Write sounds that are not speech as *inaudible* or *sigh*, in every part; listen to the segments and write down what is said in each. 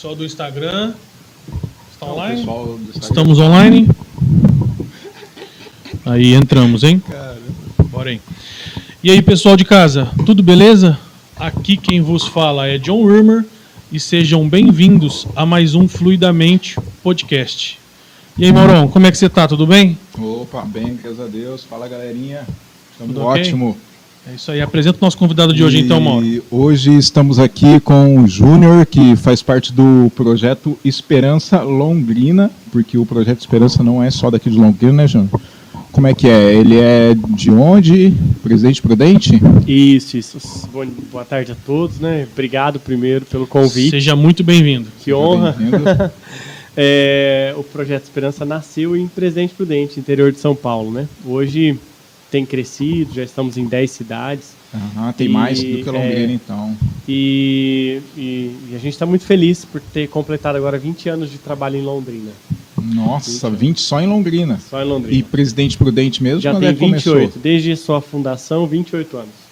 Pessoal do Instagram. Está Então, online? do Instagram. Estamos online? Aí entramos, hein? Bora aí. E aí, pessoal de casa, tudo beleza? Aqui quem vos fala é John Urmer e sejam bem-vindos a mais um Fluidamente Podcast. E aí, Maurão, como é que você tá? Tudo bem? Opa, bem, graças a Deus. Fala, galerinha. Estamos Tudo ótimo. É isso aí. Apresenta o nosso convidado de hoje, E então, Mauro. Hoje estamos aqui com o Júnior, que faz parte do projeto Esperança Londrina, porque o projeto Esperança não é só daqui de Londrina, né, Júnior? Como é que é? Ele é de onde? Presidente Prudente? Isso, isso. Bom- boa tarde a todos, né? Obrigado primeiro pelo convite. Seja muito bem-vindo. Que honra. Bem-vindo. *laughs* É, o Projeto Esperança nasceu em Presidente Prudente, interior de São Paulo, né? Hoje tem crescido, já estamos em 10 cidades. Aham, tem E, mais do que Londrina, é, então. E, e- e a gente está muito feliz por ter completado agora 20 anos de trabalho em Londrina. Nossa, 20 só em Londrina. Só em Londrina. E Presidente Prudente mesmo, já quando tem é que começou? 28, desde sua fundação, 28 anos.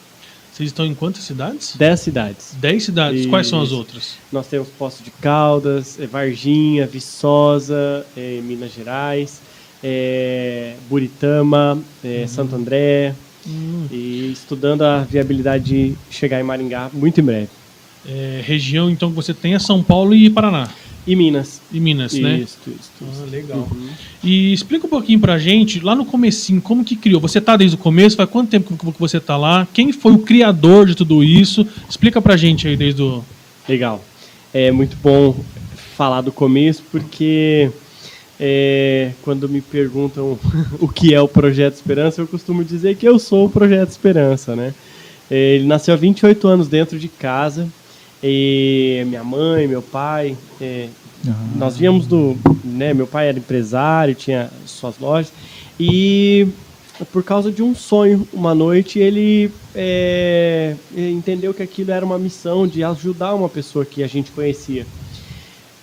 Vocês estão em quantas cidades? 10 cidades. Dez cidades. Quais são as outras? Nós temos Poço de Caldas, eh, Varginha, Viçosa, eh, Minas Gerais, eh, Buritama, eh, Santo André, e estudando a viabilidade de chegar em Maringá muito em breve. É, região, então, que você tem é São Paulo e Paraná. E Minas. E Minas, né? Isso, isso, isso. Ah, legal. Uhum. E explica um pouquinho pra gente, lá no comecinho, como que criou? Você tá desde o começo? Faz quanto tempo que você tá lá? Quem foi o criador de tudo isso? Explica pra gente aí desde o... Legal. É muito bom falar do começo, porque é, quando me perguntam *laughs* o que é o Projeto Esperança, eu costumo dizer que eu sou o Projeto Esperança, né? É, Ele nasceu há 28 anos dentro de casa, e minha mãe, meu pai, é, nós víamos do, né, meu pai era empresário, tinha suas lojas e por causa de um sonho, uma noite ele é, entendeu que aquilo era uma missão de ajudar uma pessoa que a gente conhecia.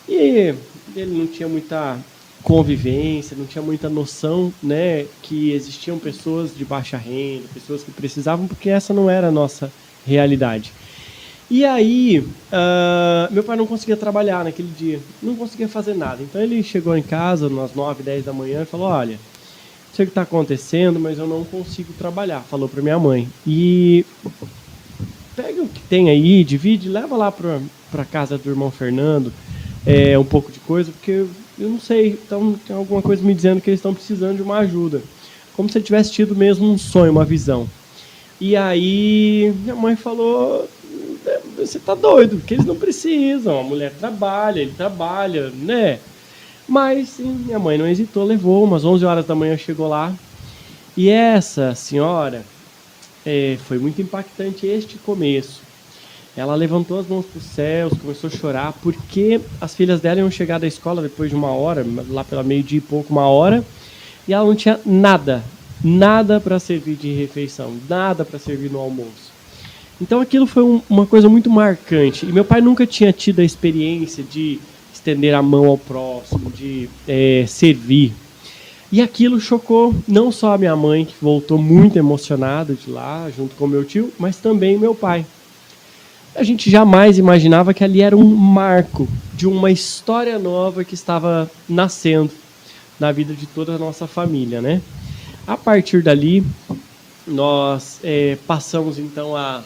E ele não tinha muita convivência, não tinha muita noção, né, que existiam pessoas de baixa renda, pessoas que precisavam, porque essa não era a nossa realidade. E aí, ah, meu pai não conseguia trabalhar naquele dia, não conseguia fazer nada. Então ele chegou em casa umas 9, 10 da manhã e falou: Olha, não sei o que está acontecendo, mas eu não consigo trabalhar. Falou para minha mãe. E pega o que tem aí, divide, leva lá para casa do irmão Fernando é, um pouco de coisa, porque eu, eu não sei, então, tem alguma coisa me dizendo que eles estão precisando de uma ajuda. Como se ele tivesse tido mesmo um sonho, uma visão. E aí minha mãe falou: "É, você tá doido, porque eles não precisam, a mulher trabalha, ele trabalha, né? Mas sim, minha mãe não hesitou, levou, umas 11 horas da manhã chegou lá. E essa senhora é, foi muito impactante este começo. Ela levantou as mãos para os céus, começou a chorar, porque as filhas dela iam chegar da escola depois de uma hora, lá pela meio-dia e pouco, uma hora, e ela não tinha nada, nada para servir de refeição, nada para servir no almoço. Então aquilo foi um- uma coisa muito marcante. E meu pai nunca tinha tido a experiência de estender a mão ao próximo, de eh, servir. E aquilo chocou não só a minha mãe, que voltou muito emocionada de lá, junto com meu tio, mas também meu pai. A gente jamais imaginava que ali era um marco de uma história nova que estava nascendo na vida de toda a nossa família, né? A partir dali, nós eh, passamos então a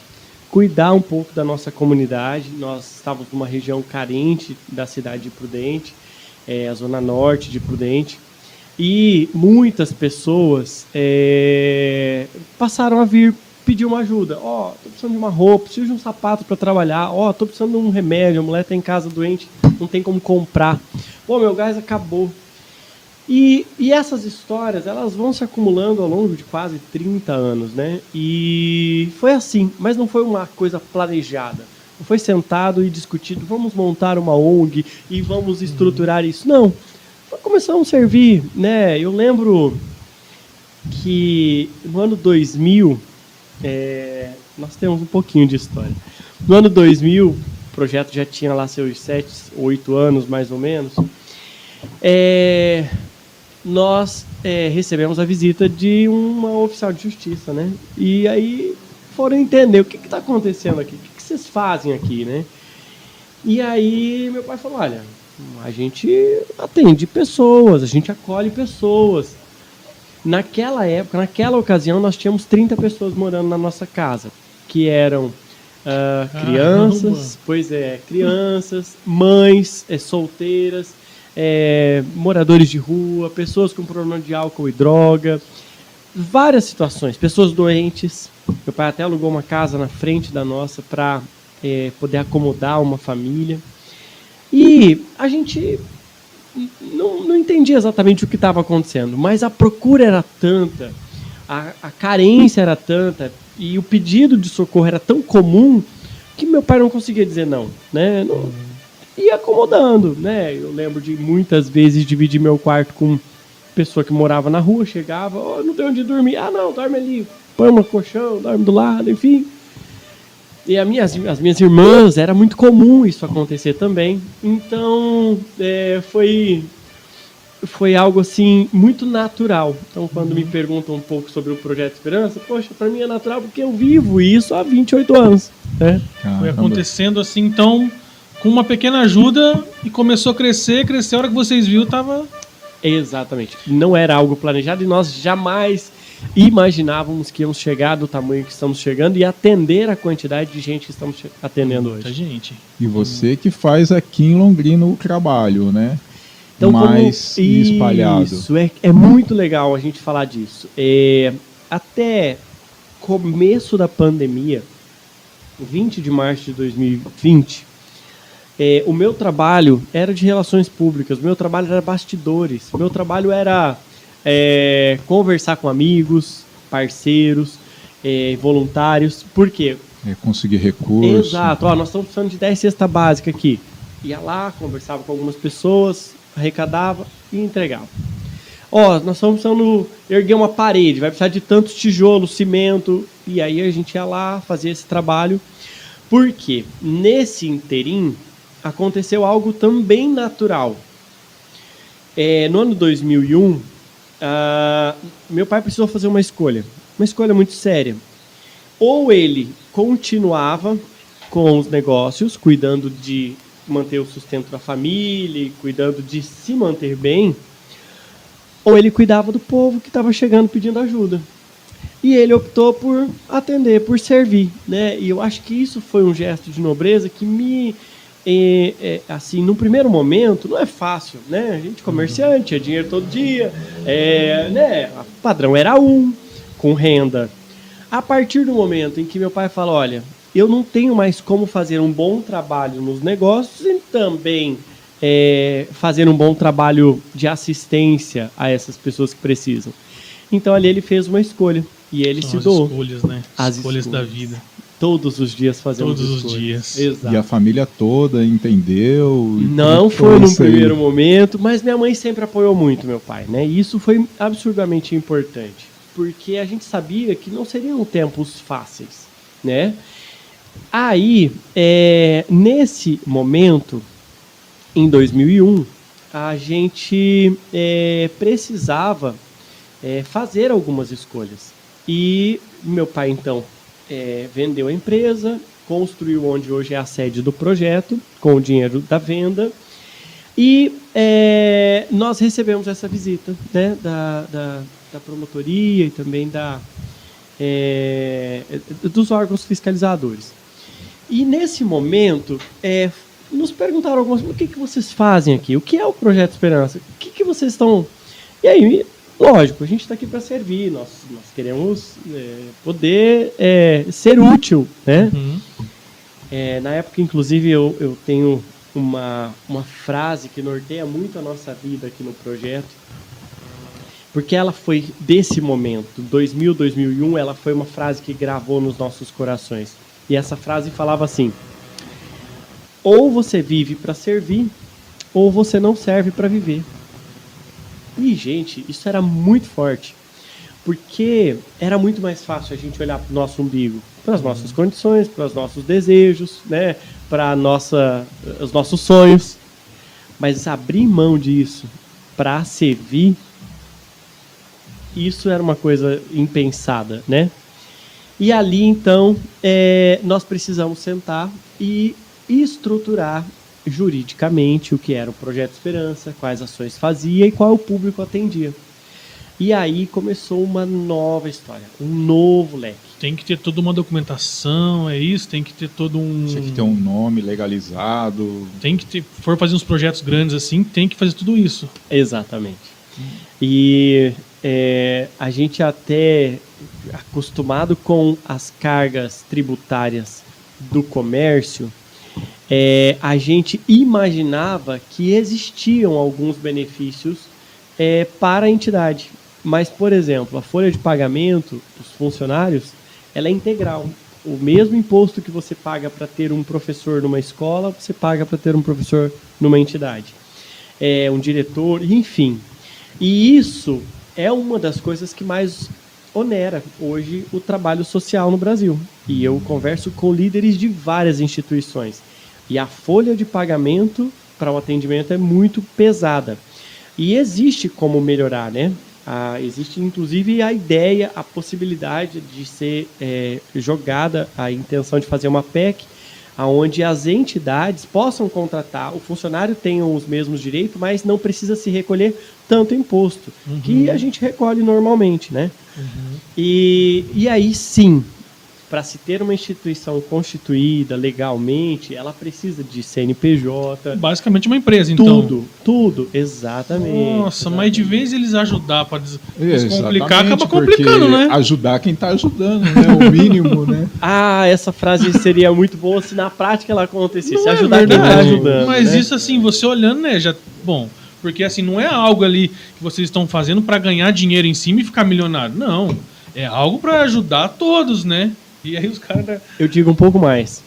cuidar um pouco da nossa comunidade. Nós estávamos numa região carente da cidade de Prudente, eh, a zona norte de Prudente, e muitas pessoas eh, passaram a vir pedir uma ajuda. Ó, tô precisando de uma roupa, preciso de um sapato para trabalhar. Ó, tô precisando de um remédio, a mulher tá em casa doente, não tem como comprar. Pô, meu gás acabou. E, e essas histórias, elas vão se acumulando ao longo de quase 30 anos, né? E foi assim, mas não foi uma coisa planejada. Não foi sentado e discutido, vamos montar uma ONG e vamos estruturar isso. Não. Começamos a servir, né? Eu lembro que no ano 2000, é, nós temos um pouquinho de história. No ano 2000, o projeto já tinha lá seus 7, 8 anos mais ou menos. É, nós é, recebemos a visita de uma oficial de justiça, né? E aí foram entender o que está acontecendo aqui, o que, que vocês fazem aqui, né? E aí meu pai falou: olha, a gente atende pessoas, a gente acolhe pessoas. Naquela época, naquela ocasião, nós tínhamos 30 pessoas morando na nossa casa, que eram ah, crianças, pois é, crianças, mães é, solteiras, é, moradores de rua, pessoas com problema de álcool e droga, várias situações, pessoas doentes. Meu pai até alugou uma casa na frente da nossa para poder acomodar uma família. E a gente não, não entendia exatamente o que estava acontecendo, mas a procura era tanta, a, a carência era tanta e o pedido de socorro era tão comum que meu pai não conseguia dizer não, né? Não, ia acomodando, né? Eu lembro de muitas vezes dividir meu quarto com pessoa que morava na rua, chegava, oh, não tem onde dormir, ah não, dorme ali, põe um colchão, dorme do lado, enfim. E a as minhas irmãs, era muito comum isso acontecer também. Então, é, foi, foi algo assim muito natural. Então, quando me perguntam um pouco sobre o Projeto Esperança, poxa, para mim é natural porque eu vivo isso há 28 anos. Né? Foi acontecendo assim, então, com uma pequena ajuda e começou a crescer, crescer. A hora que vocês viram, tava. Exatamente. Não era algo planejado e nós jamais imaginávamos que íamos chegar do tamanho que estamos chegando e atender a quantidade de gente que estamos atendendo Muita hoje. gente. E você que faz aqui em Londrina o trabalho, né? Então, como- Mais espalhado. Isso, é, é muito legal a gente falar disso. É, até começo da pandemia, 20 de março de 2020, é, o meu trabalho era de relações públicas, o meu trabalho era bastidores, o meu trabalho era é, conversar com amigos, parceiros, é, voluntários. Por quê? É conseguir recursos. Exato. Ó, nós estamos precisando de 10 cesta básica aqui. Ia lá, conversava com algumas pessoas, arrecadava e entregava. Ó, nós estamos precisando erguer uma parede, vai precisar de tantos tijolos, cimento. E aí a gente ia lá fazer esse trabalho. Porque nesse interim aconteceu algo também natural. É, no ano 2001, ah, meu pai precisou fazer uma escolha. Uma escolha muito séria ou ele continuava com os negócios, cuidando de manter o sustento da família, cuidando de se manter bem, ou ele cuidava do povo que estava chegando pedindo ajuda. E ele optou por atender, por servir, né? E eu acho que isso foi um gesto de nobreza que me, é, é, assim, no primeiro momento, não é fácil, né? A gente comerciante, tinha dinheiro todo dia, é, né? O padrão era um, com renda a partir do momento em que meu pai fala, olha, eu não tenho mais como fazer um bom trabalho nos negócios e também é, fazer um bom trabalho de assistência a essas pessoas que precisam. Então ali ele fez uma escolha e ele São se as doou escolhas, né? As escolhas da escolhas. vida. Todos os dias fazendo Todos os dias. Exato. E a família toda entendeu? Não foi num primeiro momento, mas minha mãe sempre apoiou muito meu pai, né? E isso foi absurdamente importante, porque a gente sabia que não seriam tempos fáceis, né? Aí, é, nesse momento, em 2001, a gente é, precisava é, fazer algumas escolhas. E meu pai, então, é, vendeu a empresa, construiu onde hoje é a sede do projeto, com o dinheiro da venda. E é, nós recebemos essa visita né, da, da, da promotoria e também da, é, dos órgãos fiscalizadores. E nesse momento, é, nos perguntaram algumas o que, que vocês fazem aqui? O que é o Projeto Esperança? O que, que vocês estão. E aí, lógico, a gente está aqui para servir, nós, nós queremos é, poder é, ser útil, né? Uhum. É, na época, inclusive, eu, eu tenho uma, uma frase que norteia muito a nossa vida aqui no projeto, porque ela foi desse momento, 2000, 2001, ela foi uma frase que gravou nos nossos corações. E essa frase falava assim: ou você vive para servir, ou você não serve para viver. E, gente, isso era muito forte. Porque era muito mais fácil a gente olhar para o nosso umbigo, para as nossas condições, para os nossos desejos, né? para nossa, os nossos sonhos. Mas abrir mão disso para servir, isso era uma coisa impensada, né? E ali, então, é, nós precisamos sentar e estruturar juridicamente o que era o Projeto Esperança, quais ações fazia e qual o público atendia. E aí começou uma nova história, um novo leque. Tem que ter toda uma documentação, é isso? Tem que ter todo um. Tinha que ter um nome legalizado. Tem que ter. For fazer uns projetos grandes assim, tem que fazer tudo isso. Exatamente. E é, a gente até acostumado com as cargas tributárias do comércio, é, a gente imaginava que existiam alguns benefícios é, para a entidade. Mas, por exemplo, a folha de pagamento dos funcionários ela é integral. O mesmo imposto que você paga para ter um professor numa escola, você paga para ter um professor numa entidade. É, um diretor, enfim. E isso é uma das coisas que mais onera hoje o trabalho social no Brasil. E eu converso com líderes de várias instituições. E a folha de pagamento para o atendimento é muito pesada. E existe como melhorar, né? Ah, existe inclusive a ideia, a possibilidade de ser é, jogada a intenção de fazer uma PEC, aonde as entidades possam contratar, o funcionário tenha os mesmos direitos, mas não precisa se recolher tanto imposto, Uhum. que a gente recolhe normalmente, né? Uhum. E, e aí sim, para se ter uma instituição constituída legalmente, ela precisa de CNPJ, Basicamente uma empresa, então. tudo, tudo, exatamente. Nossa, mas de vez eles ajudar para Exatamente, descomplicar, acaba complicando, né? Ajudar quem tá ajudando, né? O mínimo, né? *laughs* Ah, essa frase seria muito boa se na prática ela acontecesse. Não é ajudar quem tá verdade, ajudando. Mas né? isso assim, você olhando, né, já bom, porque assim não é algo ali que vocês estão fazendo para ganhar dinheiro em cima e ficar milionário. Não, é algo para ajudar todos, né? E aí os caras Eu digo um pouco mais.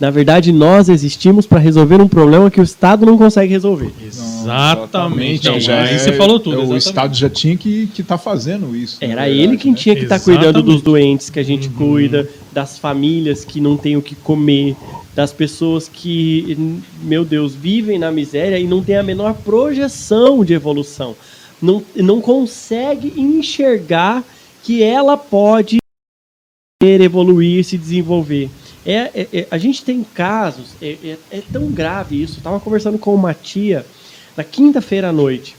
Na verdade, nós existimos para resolver um problema que o Estado não consegue resolver. Exatamente. Não, já aí é- você falou tudo. O exatamente. Estado já tinha que estar tá fazendo isso. Era verdade, ele quem né? tinha que estar Exatamente. cuidando dos doentes que a gente Uhum. cuida, das famílias que não têm o que comer, das pessoas que, meu Deus, vivem na miséria e não têm a menor projeção de evolução. Não, não consegue enxergar que ela pode evoluir, se desenvolver. É, é- é- a gente tem casos, é, é- é tão grave isso. Estava conversando com uma tia na quinta-feira à noite.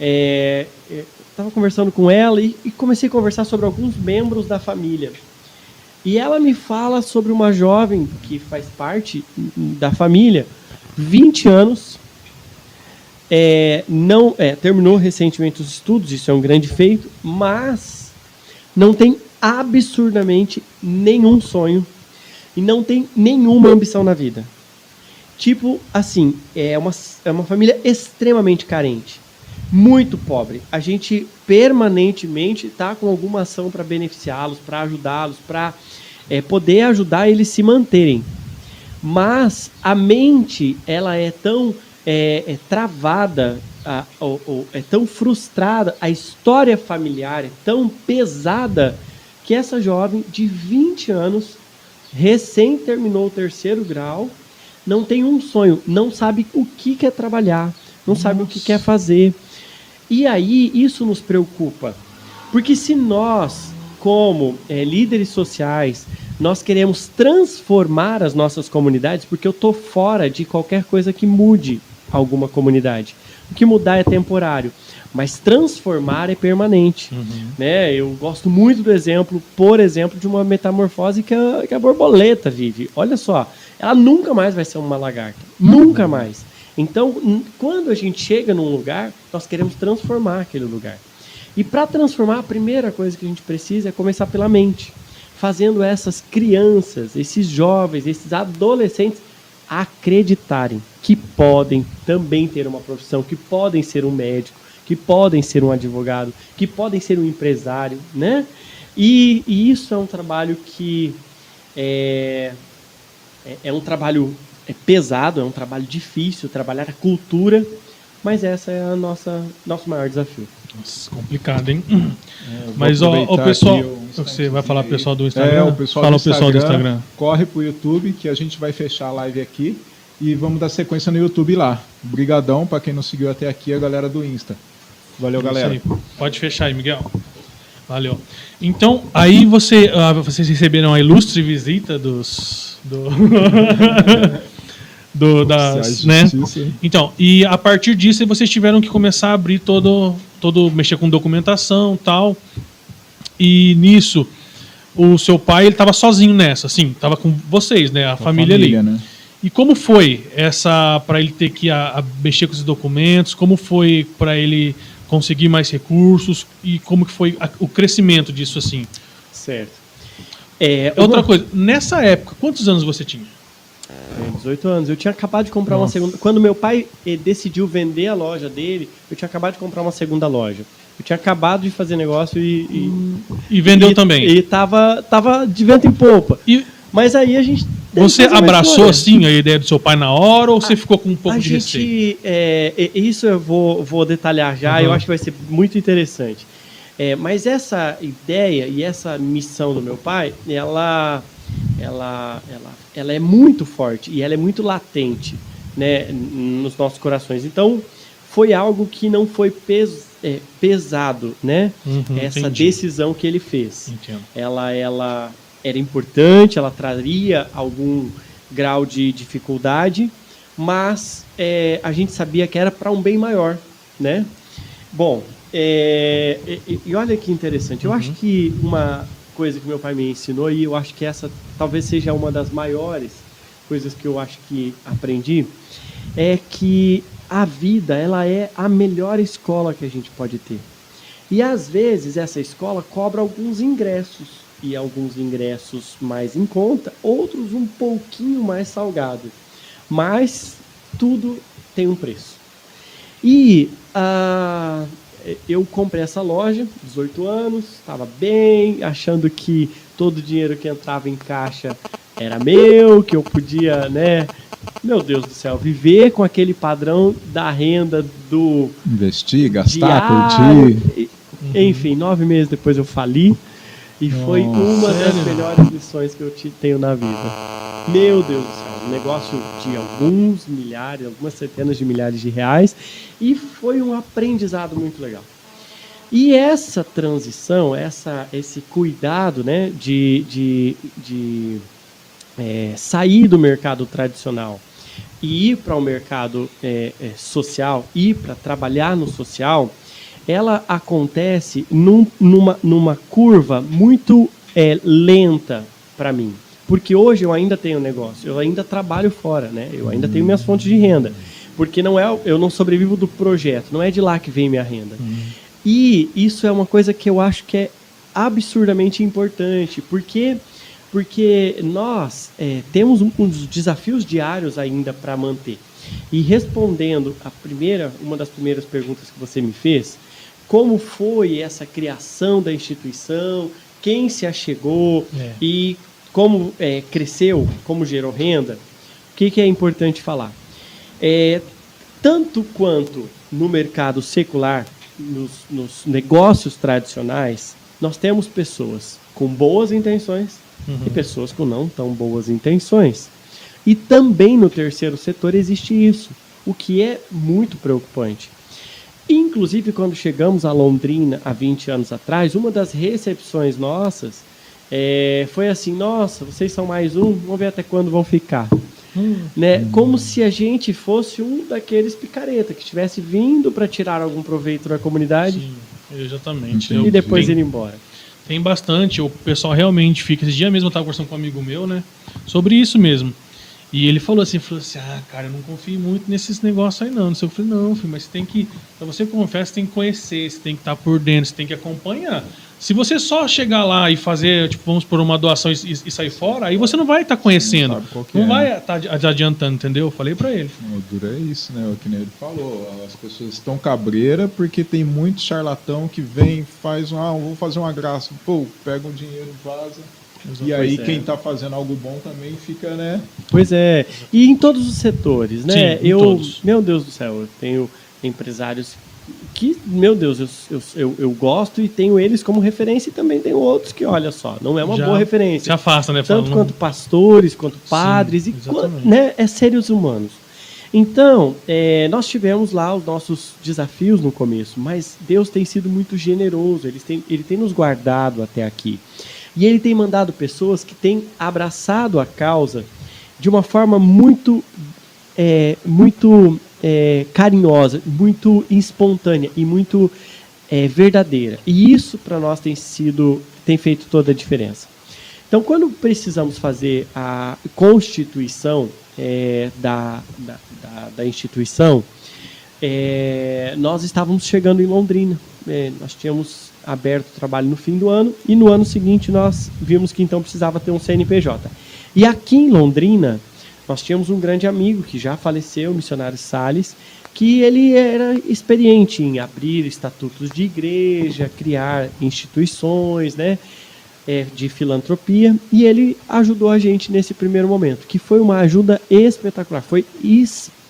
É, é, estava conversando com ela e, e comecei a conversar sobre alguns membros da família. E ela me fala sobre uma jovem que faz parte da família, 20 anos, é, não é, terminou recentemente os estudos, isso é um grande feito, mas não tem absurdamente nenhum sonho e não tem nenhuma ambição na vida. Tipo, assim, é uma, é uma família extremamente carente, muito pobre. A gente permanentemente está com alguma ação para beneficiá-los, para ajudá-los, para poder ajudar eles se manterem. Mas a mente, ela é tão é, é travada, a- ou- ou é tão frustrada, a história familiar é tão pesada que essa jovem de 20 anos, recém terminou o terceiro grau, não tem um sonho, não sabe o que quer trabalhar, não sabe o que Nossa. quer fazer. E aí isso nos preocupa, porque se nós, como eh, líderes sociais, nós queremos transformar as nossas comunidades, porque eu tô fora de qualquer coisa que mude alguma comunidade. O que mudar é temporário, mas transformar é permanente né? Eu gosto muito do exemplo, por exemplo, de uma metamorfose que a, que a borboleta vive. Olha só, ela nunca mais vai ser uma lagarta, nunca mais. Então, quando a gente chega num lugar, nós queremos transformar aquele lugar. E para transformar, a primeira coisa que a gente precisa é começar pela mente, fazendo essas crianças, esses jovens, esses adolescentes acreditarem que podem também ter uma profissão, que podem ser um médico, que podem ser um advogado, que podem ser um empresário, né? E, e isso é um trabalho que é, é, é um trabalho é pesado, é um trabalho difícil, trabalhar a cultura, mas essa é a nossa nosso maior desafio. Nossa, complicado, hein? É, Mas ó, o pessoal, um você vai falar instantezinho pessoal do aí. Instagram? É, o pessoal, Fala do, o pessoal do Instagram, Instagram. Corre pro YouTube que a gente vai fechar a live aqui e vamos dar sequência no YouTube lá. Obrigadão para quem não seguiu até aqui, a galera do Insta. Valeu, galera. Isso aí. Pode fechar aí, Miguel. Valeu. Então, aí você, ah, vocês receberam a ilustre visita dos, do- *laughs* do, das, né? Então, e a partir disso vocês tiveram que começar a abrir todo, todo mexer com documentação, tal. E nisso o seu pai ele estava sozinho nessa, assim, estava com vocês, né, a Com a família, ali. né? E como foi essa para ele ter que a, a mexer com esses documentos? Como foi para ele conseguir mais recursos e como que foi a- o crescimento disso assim? Certo. É, Outra uma- coisa, nessa época, quantos anos você tinha? É, 18 anos. Eu tinha acabado de comprar uma Nossa. segunda. Quando meu pai eh, decidiu vender a loja dele, eu tinha acabado de comprar uma segunda loja. Eu tinha acabado de fazer negócio e. e E vendeu e- também. E tava, tava de vento em popa. E Mas aí a gente. você abraçou assim a ideia do seu pai na hora ou você ficou com um pouco a de receio? gente, é, e- isso eu vou, vou detalhar já, Uhum. eu acho que vai ser muito interessante. É, mas essa ideia e essa missão do meu pai, ela, ela, ela, ela é muito forte e ela é muito latente né, nos nossos corações. Então, foi algo que não foi pes- é, pesado, né? Uhum, essa entendi. decisão que ele fez Entendo. ela, ela era importante, ela traria algum grau de dificuldade, mas é, a gente sabia que era para um bem maior, né? Bom, é, e, e- olha que interessante. Eu acho que uma coisa que meu pai me ensinou e eu acho que essa talvez seja uma das maiores coisas que eu acho que aprendi é que a vida ela é a melhor escola que a gente pode ter. E às vezes essa escola cobra alguns ingressos, e alguns ingressos mais em conta, outros um pouquinho mais salgados. Mas tudo tem um preço. E ah, eu comprei essa loja, 18 anos, estava bem, achando que todo o dinheiro que entrava em caixa era meu, que eu podia, né? Meu Deus do céu, viver com aquele padrão da renda do Investir, gastar, diário. curtir. Enfim, nove meses depois eu fali. E foi Nossa. uma das Sério? melhores lições que eu te- tenho na vida. Meu Deus do céu, um negócio de alguns milhares, algumas centenas de milhares de reais. E foi um aprendizado muito legal. E essa transição, essa, esse cuidado né, de, de, de é, sair do mercado tradicional e ir para o mercado é, é, social, ir para trabalhar no social, ela acontece num- numa, numa curva muito é, lenta para mim. Porque hoje eu ainda tenho negócio, eu ainda trabalho fora, né? Eu ainda tenho minhas fontes de renda. Porque não é, eu não sobrevivo do projeto, não é de lá que vem minha renda. E isso é uma coisa que eu acho que é absurdamente importante, porque porque nós é, temos um- uns desafios diários ainda para manter. E respondendo a primeira, uma das primeiras perguntas que você me fez, como foi essa criação da instituição, quem se achegou É. e como é, cresceu, como gerou renda, o que, que é importante falar? É, tanto quanto no mercado secular, nos, nos negócios tradicionais, nós temos pessoas com boas intenções e pessoas com não tão boas intenções. E também no terceiro setor existe isso, o que é muito preocupante. Inclusive, quando chegamos a Londrina há 20 anos atrás, uma das recepções nossas é, foi assim: nossa, vocês são mais um, vamos ver até quando vão ficar. Né? Como se a gente fosse um daqueles picareta que estivesse vindo para tirar algum proveito da comunidade Sim, exatamente. E depois tem, ir embora. tem bastante. O pessoal realmente fica. Esse dia mesmo eu estava conversando com um amigo meu, né? Sobre isso mesmo. E ele falou assim, falou assim, ah, cara, eu não confio muito nesses negócios aí não. Eu falei, não, filho, mas você tem que. Pra você confiar, você tem que conhecer, você tem que estar por dentro, você tem que acompanhar. Se você só chegar lá e fazer, tipo, vamos por uma doação e, e- sair fora, aí você não vai estar conhecendo. sabe qual que Não é, vai né? estar adiantando, entendeu? Eu falei pra ele. O duro é isso, né? O que nem ele falou. As pessoas estão cabreira porque tem muito charlatão que vem, faz um, ah, vou fazer uma graça, pô, pega o dinheiro, vaza. E aí Pois é. quem tá fazendo algo bom também fica, né? Pois é. E em todos os setores, né? Sim, em eu, todos. meu Deus do céu, eu tenho empresários que, meu Deus, eu, eu, eu, eu gosto e tenho eles como referência e também tenho outros que, olha só, não é uma Já boa Se referência. afasta, né? Tanto quanto pastores, quanto padres, e exatamente. quan- né, é seres humanos. Então, é, nós tivemos lá os nossos desafios no começo, mas Deus tem sido muito generoso, ele tem, ele tem nos guardado até aqui. E ele tem mandado pessoas que têm abraçado a causa de uma forma muito é, muito é, carinhosa, muito espontânea e muito é, verdadeira. E isso para nós tem sido, tem feito toda a diferença. Então, quando precisamos fazer a constituição é, da, da, da, da, instituição, é, nós estávamos chegando em Londrina. É, nós tínhamos aberto o trabalho no fim do ano e no ano seguinte nós vimos que então precisava ter um CNPJ. E aqui em Londrina, nós tínhamos um grande amigo que já faleceu, o missionário Sales, que ele era experiente em abrir estatutos de igreja, criar instituições, né, é, de filantropia, e ele ajudou a gente nesse primeiro momento, que foi uma ajuda espetacular, foi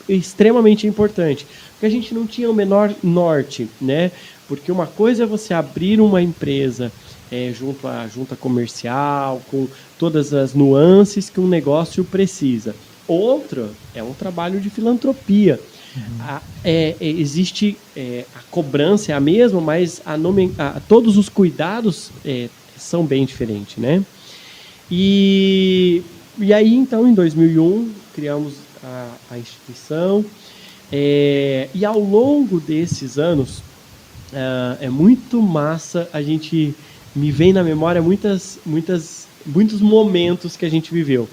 extremamente importante, porque a gente não tinha o menor norte, né? Porque uma coisa é você abrir uma empresa é, junto à junta comercial, com todas as nuances que um negócio precisa. Outra é um trabalho de filantropia. Uhum. A, é, é, existe é, a cobrança é a mesma, mas a nome, a, todos os cuidados é, são bem diferentes, né? E, e aí, então, em 2001, criamos a, a instituição. É, e ao longo desses anos, Uh, é muito massa a gente me vem na memória muitas muitas muitos momentos que a gente viveu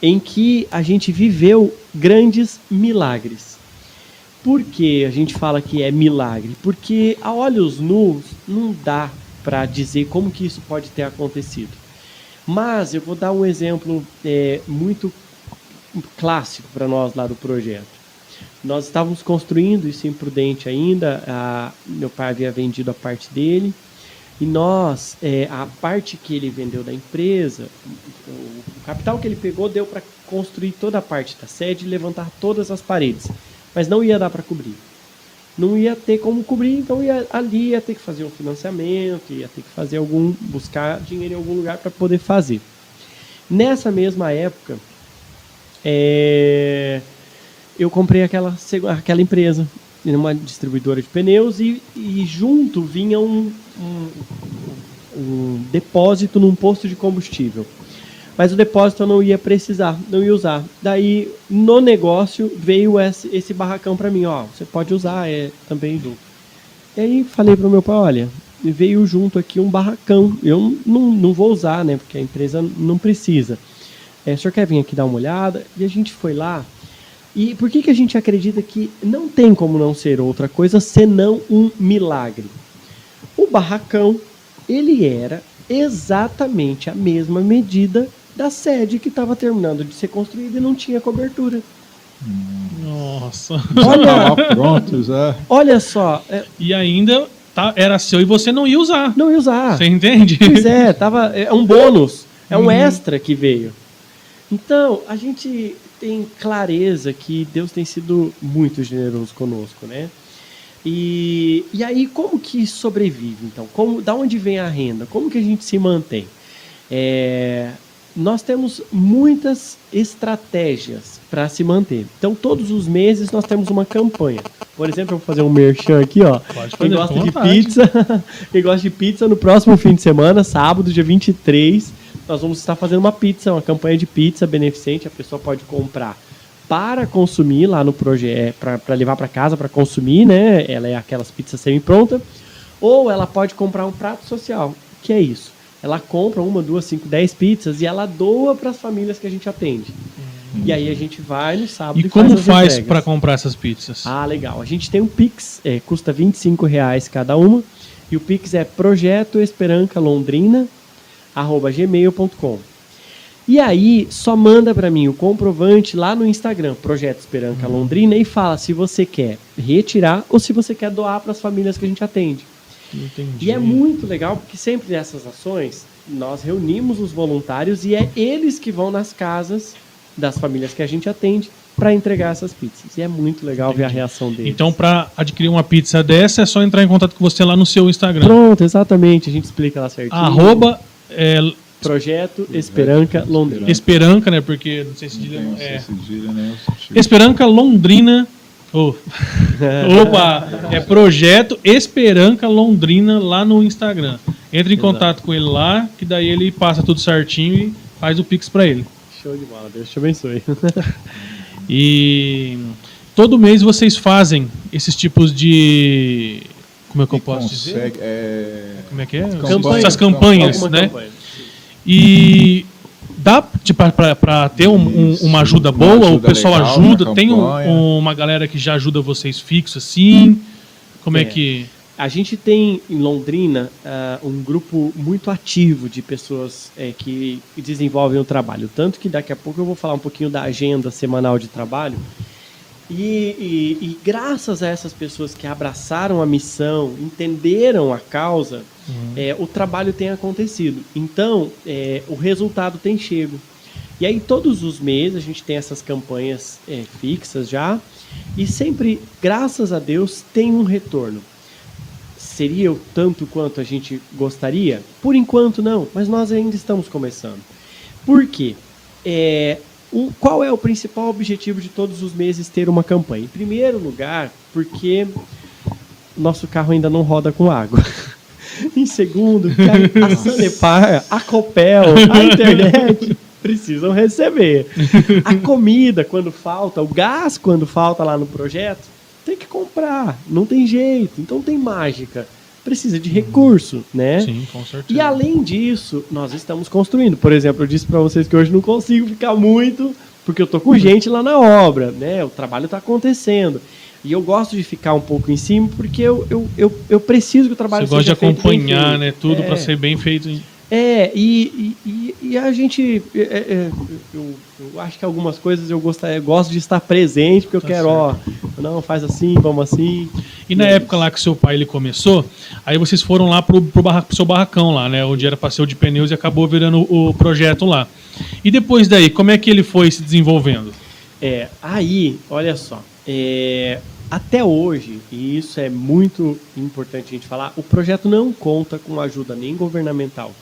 em que a gente viveu grandes milagres. Por que a gente fala que é milagre? Porque a olhos nus não dá para dizer como que isso pode ter acontecido. Mas eu vou dar um exemplo é, muito clássico para nós lá do projeto nós estávamos construindo isso imprudente ainda. A, meu pai havia vendido a parte dele. E nós, é, a parte que ele vendeu da empresa, o, capital que ele pegou deu para construir toda a parte da sede e levantar todas as paredes. Mas não ia dar para cobrir. Não ia ter como cobrir, então ia, ali ia ter que fazer um financiamento, ia ter que fazer algum. buscar dinheiro em algum lugar para poder fazer. Nessa mesma época, é, eu comprei aquela, aquela empresa, uma distribuidora de pneus, e, e junto vinha um, um, um depósito num posto de combustível. Mas o depósito eu não ia precisar, não ia usar. Daí, no negócio, veio esse, esse barracão para mim, ó, você pode usar é, também junto. E aí falei pro meu pai, olha, veio junto aqui um barracão, eu não, não vou usar, né, porque a empresa não precisa. É, o senhor quer vir aqui dar uma olhada? E a gente foi lá, e por que, que a gente acredita que não tem como não ser outra coisa senão um milagre? O barracão, ele era exatamente a mesma medida da sede que estava terminando de ser construída e não tinha cobertura. Nossa. Olha, pronto já. Olha só. É... E ainda tá, era seu e você não ia usar. Não ia usar. Você entende? Pois é, tava, é um bônus, é um uhum. extra que veio. Então, a gente tem clareza que Deus tem sido muito generoso conosco, né? E, e aí, como que sobrevive, então? Como, da onde vem a renda? Como que a gente se mantém? É, nós temos muitas estratégias para se manter. Então, todos os meses nós temos uma campanha. Por exemplo, eu vou fazer um merchan aqui, ó. Pode Quem gosta de pizza, *laughs* quem gosta de pizza, no próximo fim de semana, sábado, dia 23, nós vamos estar fazendo uma pizza, uma campanha de pizza beneficente. A pessoa pode comprar para consumir lá no projeto, é, para levar para casa para consumir, né? Ela é aquelas pizzas semi-pronta. Ou ela pode comprar um prato social. que é isso? Ela compra uma, duas, cinco, dez pizzas e ela doa para as famílias que a gente atende. E aí a gente vai no sábado e, e como faz, faz para comprar essas pizzas? Ah, legal. A gente tem um Pix, é, custa 25 reais cada uma. E o Pix é Projeto Esperanca Londrina, gmail.com. E aí, só manda para mim o comprovante lá no Instagram, Projeto Esperança uhum. Londrina, e fala se você quer retirar ou se você quer doar para as famílias que a gente atende. Entendi. E é muito legal porque sempre nessas ações nós reunimos os voluntários e é eles que vão nas casas das famílias que a gente atende para entregar essas pizzas. E é muito legal Entendi. ver a reação deles. Então, para adquirir uma pizza dessa, é só entrar em contato com você lá no seu Instagram. Pronto, exatamente. A gente explica lá certinho. Arroba é, Projeto Esperanca Londrina. Esperanca, né? Porque não sei se cedilha não é. Cedilha, né? Esperanca Londrina. Oh. *laughs* Opa! É Projeto Esperanca Londrina lá no Instagram. Entre em Exato. contato com ele lá, que daí ele passa tudo certinho e faz o Pix para ele. Show de bola, Deus te abençoe. *laughs* E todo mês vocês fazem esses tipos de. Como é que eu E posso dizer? consegue, é, Como é que é? Campanha. Essas campanhas, né? campanha. E dá tipo, para ter um- um- uma ajuda Uma boa, o ajuda pessoal legal ajuda, tem um- uma galera que já ajuda vocês fixo assim. Como é, É. que. A gente tem em Londrina ah, um grupo muito ativo de pessoas eh, que desenvolvem o trabalho. Tanto que daqui a pouco eu vou falar um pouquinho da agenda semanal de trabalho. E, e- e graças a essas pessoas que abraçaram a missão, entenderam a causa, eh, o trabalho tem acontecido. Então, eh, o resultado tem chego. E aí, todos os meses, a gente tem essas campanhas eh, fixas já. E sempre, graças a Deus, tem um retorno. Seria o tanto quanto a gente gostaria? Por enquanto, não. Mas nós ainda estamos começando. Por quê? É, o- qual é o principal objetivo de todos os meses ter uma campanha? Em primeiro lugar, porque nosso carro ainda não roda com água. *laughs* em segundo, a *laughs* Sanepar, a Copel, a internet precisam receber. A comida, quando falta, o gás, quando falta lá no projeto, tem que comprar. Não tem jeito. Então tem mágica. Precisa de recurso, né? Sim, com certeza. E além disso, nós estamos construindo. Por exemplo, eu disse para vocês que hoje não consigo ficar muito, porque eu tô com gente lá na obra, né? O trabalho está acontecendo. E eu gosto de ficar um pouco em cima, porque eu, eu, eu, eu preciso que o trabalho Você gosta de seja feito bem acompanhar, feito. né? Tudo É. para ser bem feito. É, e, e, e- a gente. é, é, eu, eu acho que algumas coisas eu, gostaria, eu gosto de estar presente, porque eu Tá quero, ó, não, faz assim, vamos assim. E na é época lá que seu pai ele começou, aí vocês foram lá pro, pro, barra- pro seu barracão lá, né? Onde era passeio de pneus e acabou virando o projeto lá. E depois daí, como é que ele foi se desenvolvendo? É, aí, olha só, é, até hoje, e isso é muito importante a gente falar, o projeto não conta com ajuda nem governamental,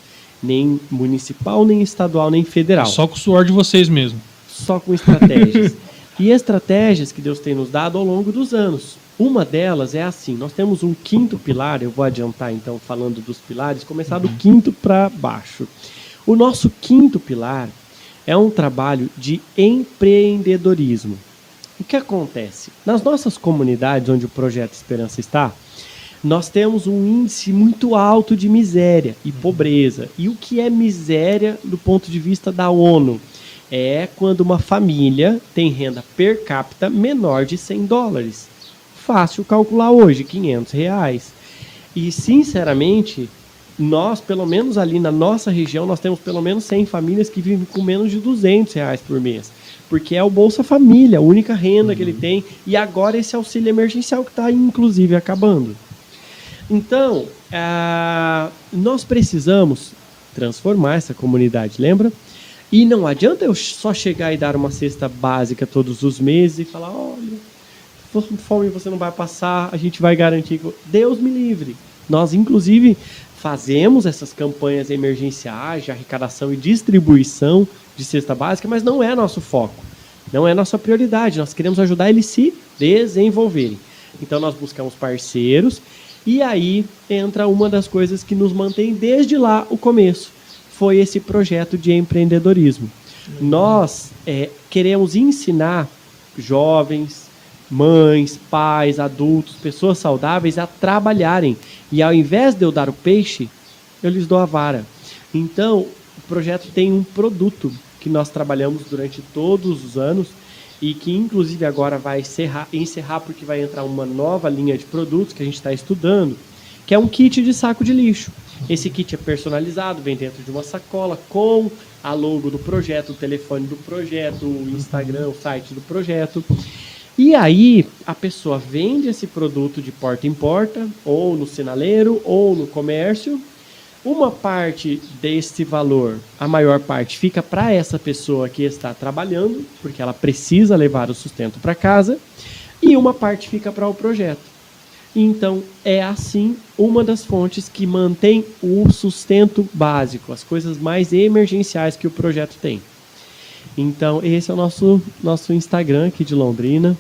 nem municipal, nem estadual, nem federal. Só com o suor de vocês mesmo. só com estratégias. *laughs* e estratégias que Deus tem nos dado ao longo dos anos. Uma delas é assim: nós temos um quinto pilar, eu vou adiantar então falando dos pilares, começar do quinto para baixo. O nosso quinto pilar é um trabalho de empreendedorismo. O que acontece? Nas nossas comunidades onde o projeto Esperança está, nós temos um índice muito alto de miséria e pobreza. E o que é miséria do ponto de vista da ONU? É quando uma família tem renda per capita menor de 100 dólares. Fácil calcular hoje, 500 reais. E, sinceramente, nós, pelo menos ali na nossa região, nós temos pelo menos 100 famílias que vivem com menos de 200 reais por mês. Porque é o Bolsa Família, a única renda que ele tem. E agora esse auxílio emergencial que está, inclusive, acabando. Então, ah, nós precisamos transformar essa comunidade, lembra? E não adianta eu só chegar e dar uma cesta básica todos os meses e falar: olha, fome você não vai passar, a gente vai garantir. que-" Deus me livre. Nós, inclusive, fazemos essas campanhas emergenciais de arrecadação e distribuição de cesta básica, mas não é nosso foco. Não é nossa prioridade. Nós queremos ajudar eles se desenvolverem. Então, nós buscamos parceiros e aí entra uma das coisas que nos mantém desde lá o começo. Foi esse projeto de empreendedorismo. Nós é, queremos ensinar jovens, mães, pais, adultos, pessoas saudáveis a trabalharem. E ao invés de eu dar o peixe, eu lhes dou a vara. Então, o projeto tem um produto que nós trabalhamos durante todos os anos e que inclusive agora vai encerrar, encerrar porque vai entrar uma nova linha de produtos que a gente está estudando, que é um kit de saco de lixo. Esse kit é personalizado, vem dentro de uma sacola com a logo do projeto, o telefone do projeto, o Instagram, o site do projeto. E aí a pessoa vende esse produto de porta em porta, ou no sinaleiro, ou no comércio. Uma parte deste valor, a maior parte, fica para essa pessoa que está trabalhando, porque ela precisa levar o sustento para casa, e uma parte fica para o projeto. Então, é assim uma das fontes que mantém o sustento básico, as coisas mais emergenciais que o projeto tem. Então, esse é o nosso, nosso Instagram aqui de Londrina.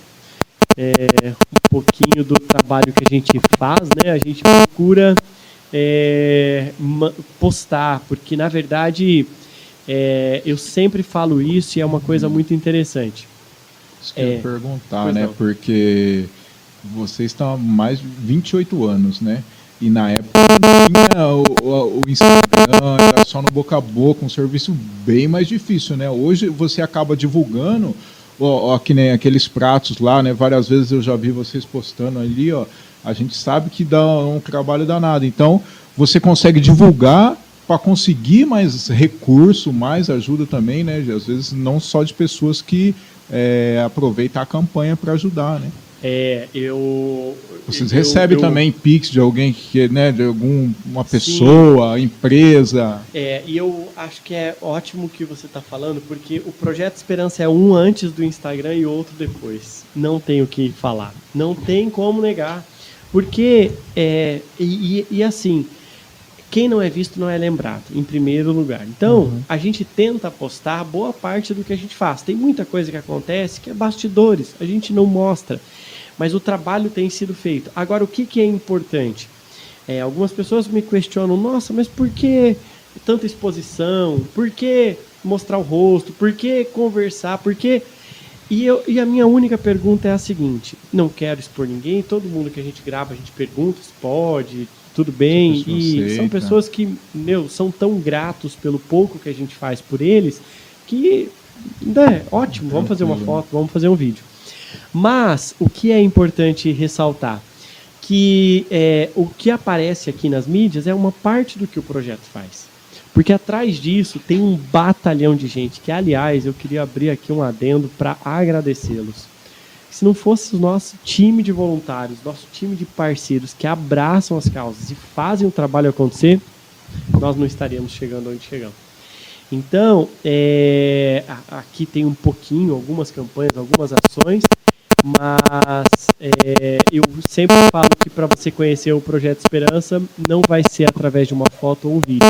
É, um pouquinho do trabalho que a gente faz, né? A gente procura é, postar, porque na verdade é, eu sempre falo isso e é uma coisa muito interessante. Isso que eu É. ia perguntar, né? não. Porque vocês estão há mais de 28 anos, né? E na época não tinha o, o- o Instagram, era só no boca a boca, um serviço bem mais difícil, né? Hoje você acaba divulgando, ó, ó, que nem aqueles pratos lá, né? Várias vezes eu já vi vocês postando ali, ó. A gente sabe que dá um trabalho danado. Então, você consegue divulgar para conseguir mais recurso, mais ajuda também, né? Às vezes não só de pessoas que é, aproveitam a campanha para ajudar, né? É, eu. Vocês eu- recebem eu- também Pix de alguém que, né, de alguma pessoa, empresa. É, e eu acho que é ótimo o que você está falando, porque o Projeto Esperança é um antes do Instagram e outro depois. Não tem o que falar. Não tem como negar. Porque, é, e, e- assim, quem não é visto não é lembrado, em primeiro lugar. Então, a gente tenta postar boa parte do que a gente faz. Tem muita coisa que acontece que é bastidores, a gente não mostra. Mas o trabalho tem sido feito. Agora, o que, que é importante? É, algumas pessoas me questionam, nossa, mas por que tanta exposição? Por que mostrar o rosto? Por que conversar? Por que... E, eu, e a minha única pergunta é a seguinte: não quero expor ninguém, todo mundo que a gente grava, a gente pergunta se pode, tudo bem. E são aceita. pessoas que, meu, são tão gratos pelo pouco que a gente faz por eles que, né, ótimo, vamos fazer uma foto, vamos fazer um vídeo. Mas o que é importante ressaltar? Que é, o que aparece aqui nas mídias é uma parte do que o projeto faz. Porque atrás disso tem um batalhão de gente, que aliás eu queria abrir aqui um adendo para agradecê-los. Se não fosse o nosso time de voluntários, nosso time de parceiros que abraçam as causas e fazem o trabalho acontecer, nós não estaríamos chegando onde chegamos. Então, é, aqui tem um pouquinho, algumas campanhas, algumas ações, mas é, eu sempre falo que para você conhecer o Projeto Esperança, não vai ser através de uma foto ou um vídeo,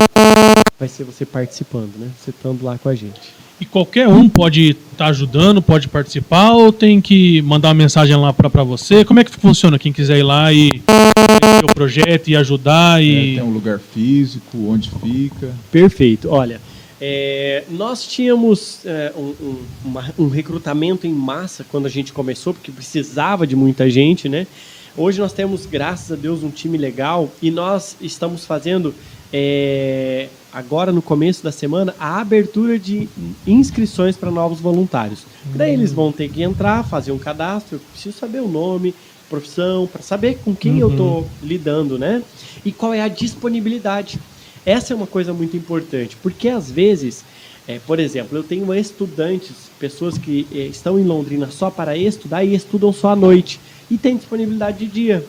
vai ser você participando, né? Você estando lá com a gente. E qualquer um pode estar ajudando, pode participar, ou tem que mandar uma mensagem lá para você? Como é que funciona? Quem quiser ir lá e conhecer o projeto e ajudar e. Tem um lugar físico, onde fica. Perfeito. Olha, é, nós tínhamos é, um, um- uma- um recrutamento em massa quando a gente começou, porque precisava de muita gente, né? Hoje nós temos, graças a Deus, um time legal e nós estamos fazendo, é, agora no começo da semana, a abertura de inscrições para novos voluntários. Daí eles vão ter que entrar, fazer um cadastro, eu preciso saber o nome, profissão, para saber com quem eu estou lidando, né? E qual é a disponibilidade. Essa é uma coisa muito importante, porque às vezes, é, por exemplo, eu tenho estudantes, pessoas que é, estão em Londrina só para estudar e estudam só à noite e tem disponibilidade de dia.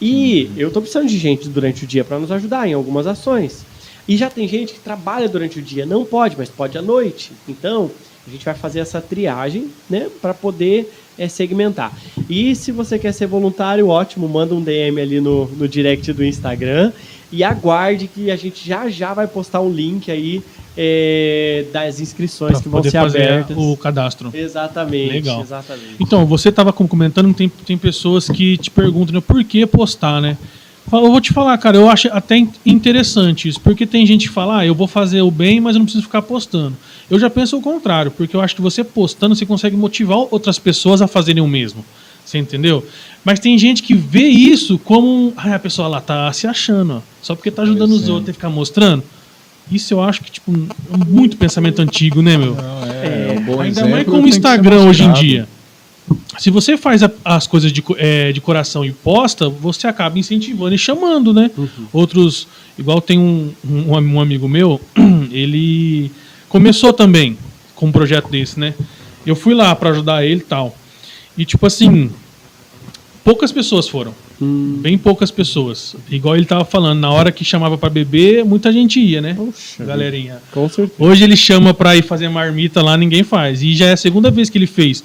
E eu estou precisando de gente durante o dia para nos ajudar em algumas ações. E já tem gente que trabalha durante o dia, não pode, mas pode à noite. Então, a gente vai fazer essa triagem, né, para poder é, segmentar. E se você quer ser voluntário, ótimo, manda um DM ali no, no direct do Instagram e aguarde que a gente já já vai postar um link aí é, das inscrições Pra que vão poder ser fazer abertas. o cadastro. Exatamente, Legal. exatamente. Então, você estava comentando tem, tem pessoas que te perguntam né, por que postar, né? Eu vou te falar, cara, eu acho até in- interessante isso, porque tem gente que fala, ah, eu vou fazer o bem, mas eu não preciso ficar postando. Eu já penso o contrário, porque eu acho que você postando, você consegue motivar outras pessoas a fazerem o mesmo. Você entendeu? Mas tem gente que vê isso como. Ah, a pessoa lá tá se achando, ó, só porque tá ajudando os Parecendo. outros e ficar mostrando. Isso eu acho que, tipo, é muito pensamento antigo, né, meu? Não, é, um bom Ainda exemplo, mais com o Instagram hoje em dia. Se você faz a- as coisas de, é, de coração e posta, você acaba incentivando e chamando, né? Outros, igual tem um, um, um amigo meu, *clears throat* ele começou também com um projeto desse, né? Eu fui lá pra ajudar ele e tal. E tipo assim, poucas pessoas foram. Bem poucas pessoas. Igual ele tava falando, na hora que chamava pra beber, muita gente ia, né? Poxa Galerinha. Com certeza. Hoje ele chama pra ir fazer marmita lá, ninguém faz. E já é a segunda vez que ele fez.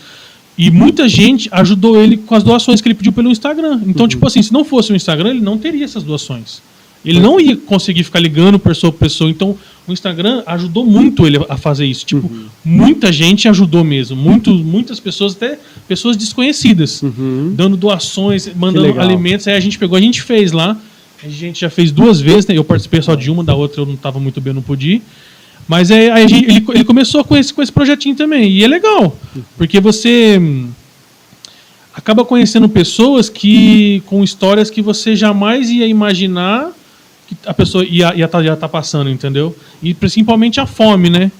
E muita gente ajudou ele com as doações que ele pediu pelo Instagram. Então, tipo assim, se não fosse o Instagram, ele não teria essas doações. Ele não ia conseguir ficar ligando pessoa por pessoa. Então, o Instagram ajudou muito ele a fazer isso. Tipo, muita gente ajudou mesmo. Muito, muitas pessoas, até pessoas desconhecidas, dando doações, mandando alimentos. Aí a gente pegou, a gente fez lá. A gente já fez duas vezes, né? Eu participei só de uma, da outra eu não estava muito bem, eu não pude ir. Mas é, aí gente- ele, ele começou com esse, com esse projetinho também. E é legal. Porque você hum, acaba conhecendo pessoas que com histórias que você jamais ia imaginar que a pessoa ia estar tá, tá passando, entendeu? E principalmente a fome, né?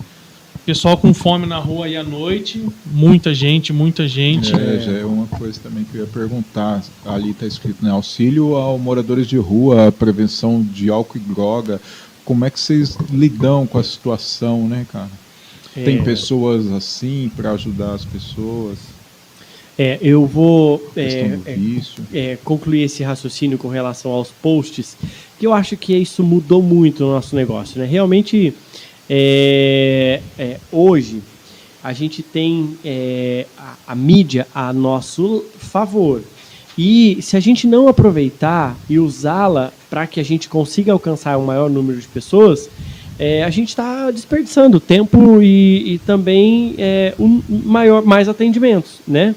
Pessoal com fome na rua aí à noite, muita gente, muita gente. É, já é uma coisa também que eu ia perguntar. Ali está escrito, né? Auxílio ao moradores de rua, prevenção de álcool e droga. Como é que vocês lidam com a situação, né, cara? Tem É. pessoas assim para ajudar as pessoas? É, eu vou é, é, é, concluir esse raciocínio com relação aos posts, que eu acho que isso mudou muito no nosso negócio. Né? Realmente, é, é, hoje, a gente tem a, a mídia a nosso favor. E se a gente não aproveitar e usá-la para que a gente consiga alcançar um maior número de pessoas, é, a gente está desperdiçando tempo e, e também é, um maior, mais atendimentos, né?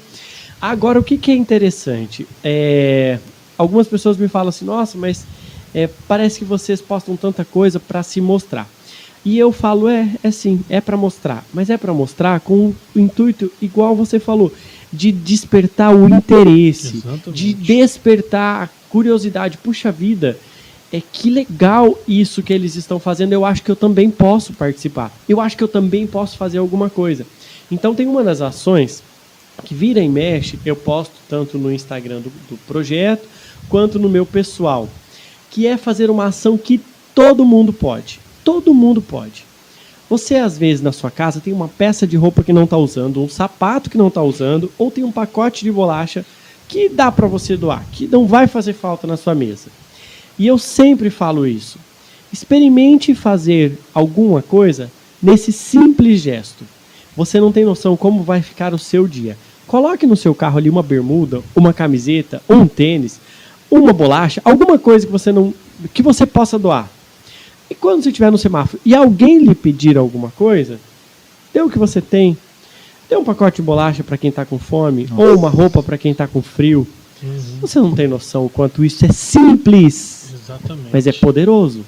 Agora, o que, que é interessante? É, algumas pessoas me falam assim, nossa, mas é, parece que vocês postam tanta coisa para se mostrar. E eu falo, é, é sim, é para mostrar. Mas é para mostrar com o intuito, igual você falou, de despertar o interesse, Exatamente. de despertar a curiosidade. Puxa vida, é que legal isso que eles estão fazendo. Eu acho que eu também posso participar. Eu acho que eu também posso fazer alguma coisa. Então tem uma das ações que vira e mexe, eu posto tanto no Instagram do, do projeto quanto no meu pessoal, que é fazer uma ação que todo mundo pode. Todo mundo pode. Você, às vezes, na sua casa, tem uma peça de roupa que não está usando, um sapato que não está usando, ou tem um pacote de bolacha que dá para você doar, que não vai fazer falta na sua mesa. E eu sempre falo isso. Experimente fazer alguma coisa nesse simples gesto. Você não tem noção como vai ficar o seu dia. Coloque no seu carro ali uma bermuda, uma camiseta, um tênis, uma bolacha, alguma coisa que você não que você possa doar. E quando você estiver no semáforo e alguém lhe pedir alguma coisa, dê o que você tem. Dê um pacote de bolacha para quem está com fome, ou uma roupa para quem está com frio. Você não tem noção o quanto isso é simples Exatamente. mas é poderoso.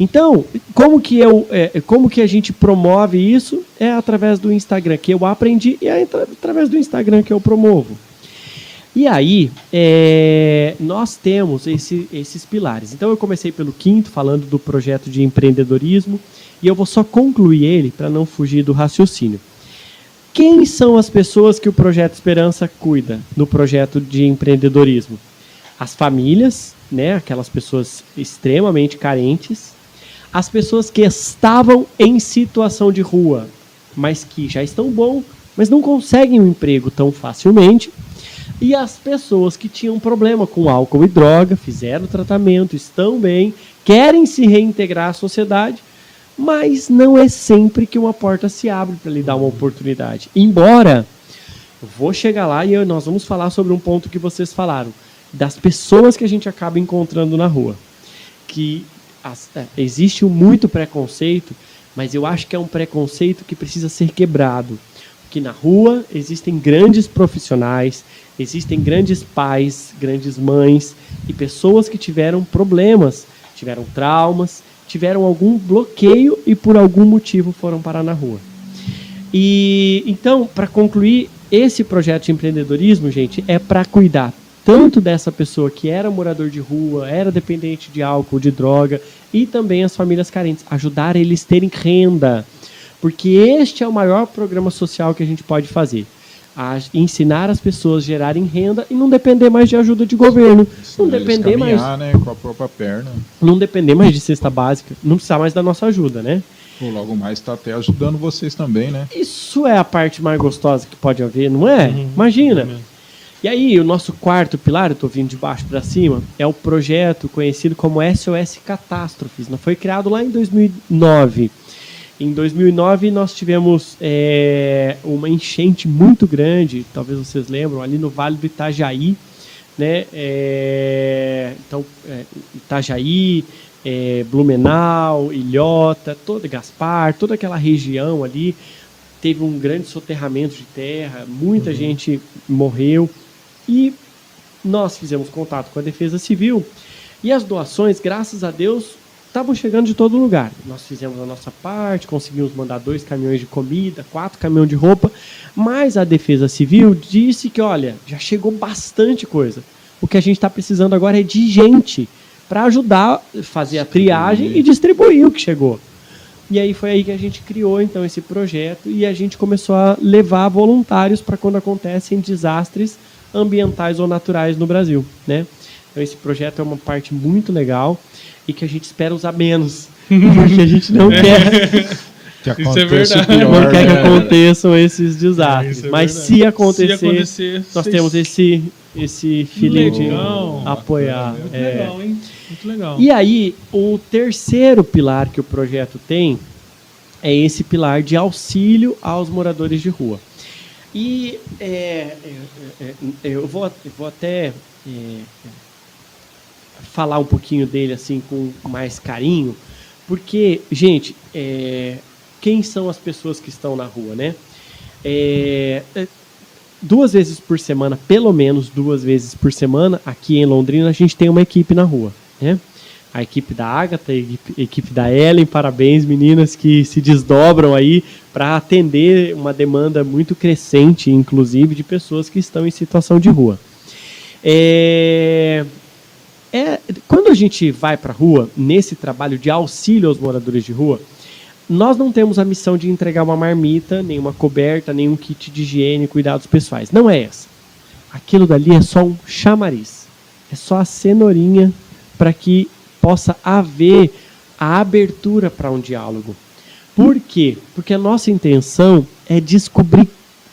Então, como que eu, é, como que a gente promove isso? É através do Instagram que eu aprendi e é atra- através do Instagram que eu promovo. E aí, é, nós temos esse- esses pilares. Então, eu comecei pelo quinto, falando do projeto de empreendedorismo, e eu vou só concluir ele para não fugir do raciocínio. Quem são as pessoas que o Projeto Esperança cuida no projeto de empreendedorismo? As famílias, né, aquelas pessoas extremamente carentes, as pessoas que estavam em situação de rua, mas que já estão bom, mas não conseguem um emprego tão facilmente, e as pessoas que tinham problema com álcool e droga, fizeram tratamento, estão bem, querem se reintegrar à sociedade, mas não é sempre que uma porta se abre para lhe dar uma oportunidade. Embora vou chegar lá e eu- nós vamos falar sobre um ponto que vocês falaram, das pessoas que a gente acaba encontrando na rua. Que as- é, existe muito preconceito, mas eu acho que é um preconceito que precisa ser quebrado. Porque na rua existem grandes profissionais, existem grandes pais, grandes mães e pessoas que tiveram problemas, tiveram traumas, tiveram algum bloqueio e por algum motivo foram parar na rua. E então, para concluir, esse projeto de empreendedorismo, gente, é para cuidar tanto dessa pessoa que era morador de rua, era dependente de álcool, de droga, e também as famílias carentes, ajudar eles terem renda. Porque este é o maior programa social que a gente pode fazer. A ensinar as pessoas a gerarem renda e não depender mais de ajuda de governo. Não Eles depender mais, né, com a própria perna. não depender mais de cesta básica, não precisar mais da nossa ajuda, né? Pô, logo mais está até ajudando vocês também, né? Isso é a parte mais gostosa que pode haver, não é? Uhum. Imagina. É mesmo. E aí, o nosso quarto pilar, eu estou vindo de baixo para cima, é o projeto conhecido como SOS Catástrofes. Não Foi criado lá em 2009. Em 2009, nós tivemos é, uma enchente muito grande, talvez vocês lembram, ali no Vale do Itajaí. Né? É, então, é, Itajaí, é, Blumenau, Ilhota, toda Gaspar, toda aquela região ali teve um grande soterramento de terra, muita gente morreu e nós fizemos contato com a Defesa Civil e as doações, graças a Deus, estavam chegando de todo lugar. Nós fizemos a nossa parte, conseguimos mandar dois caminhões de comida, quatro caminhões de roupa, mas a Defesa Civil disse que, olha, já chegou bastante coisa. O que a gente está precisando agora é de gente para ajudar a fazer a triagem e distribuir o que chegou. E aí foi aí que a gente criou então esse projeto e a gente começou a levar voluntários para quando acontecem desastres ambientais ou naturais no Brasil, né? Então esse projeto é uma parte muito legal e que a gente espera usar menos, *laughs* porque a gente não quer Que Isso é aconteça o verdade. pior, não quer que né? aconteçam esses desastres. É Mas se acontecer, Se acontecer, nós vocês- temos esse esse feeling Legal. de apoiar. Muito é. legal, hein? Muito legal. E aí, o terceiro pilar que o projeto tem é esse pilar de auxílio aos moradores de rua. E é, é, é, é, eu, vou, eu vou até é, falar um pouquinho dele assim com mais carinho, porque, gente, é, quem são as pessoas que estão na rua, né? É, é, duas vezes por semana, pelo menos duas vezes por semana, aqui em Londrina, a gente tem uma equipe na rua, né? A equipe da Agatha, a equipe, da Ellen, parabéns meninas que se desdobram aí para atender uma demanda muito crescente, inclusive, de pessoas que estão em situação de rua. É, é, quando a gente vai para a rua, nesse trabalho de auxílio aos moradores de rua, nós não temos a missão de entregar uma marmita, nem uma coberta, nem um kit de higiene cuidados pessoais. Não é essa. Aquilo dali é só um chamariz. É só a cenourinha para que possa haver a abertura para um diálogo. Por quê? Porque a nossa intenção é descobrir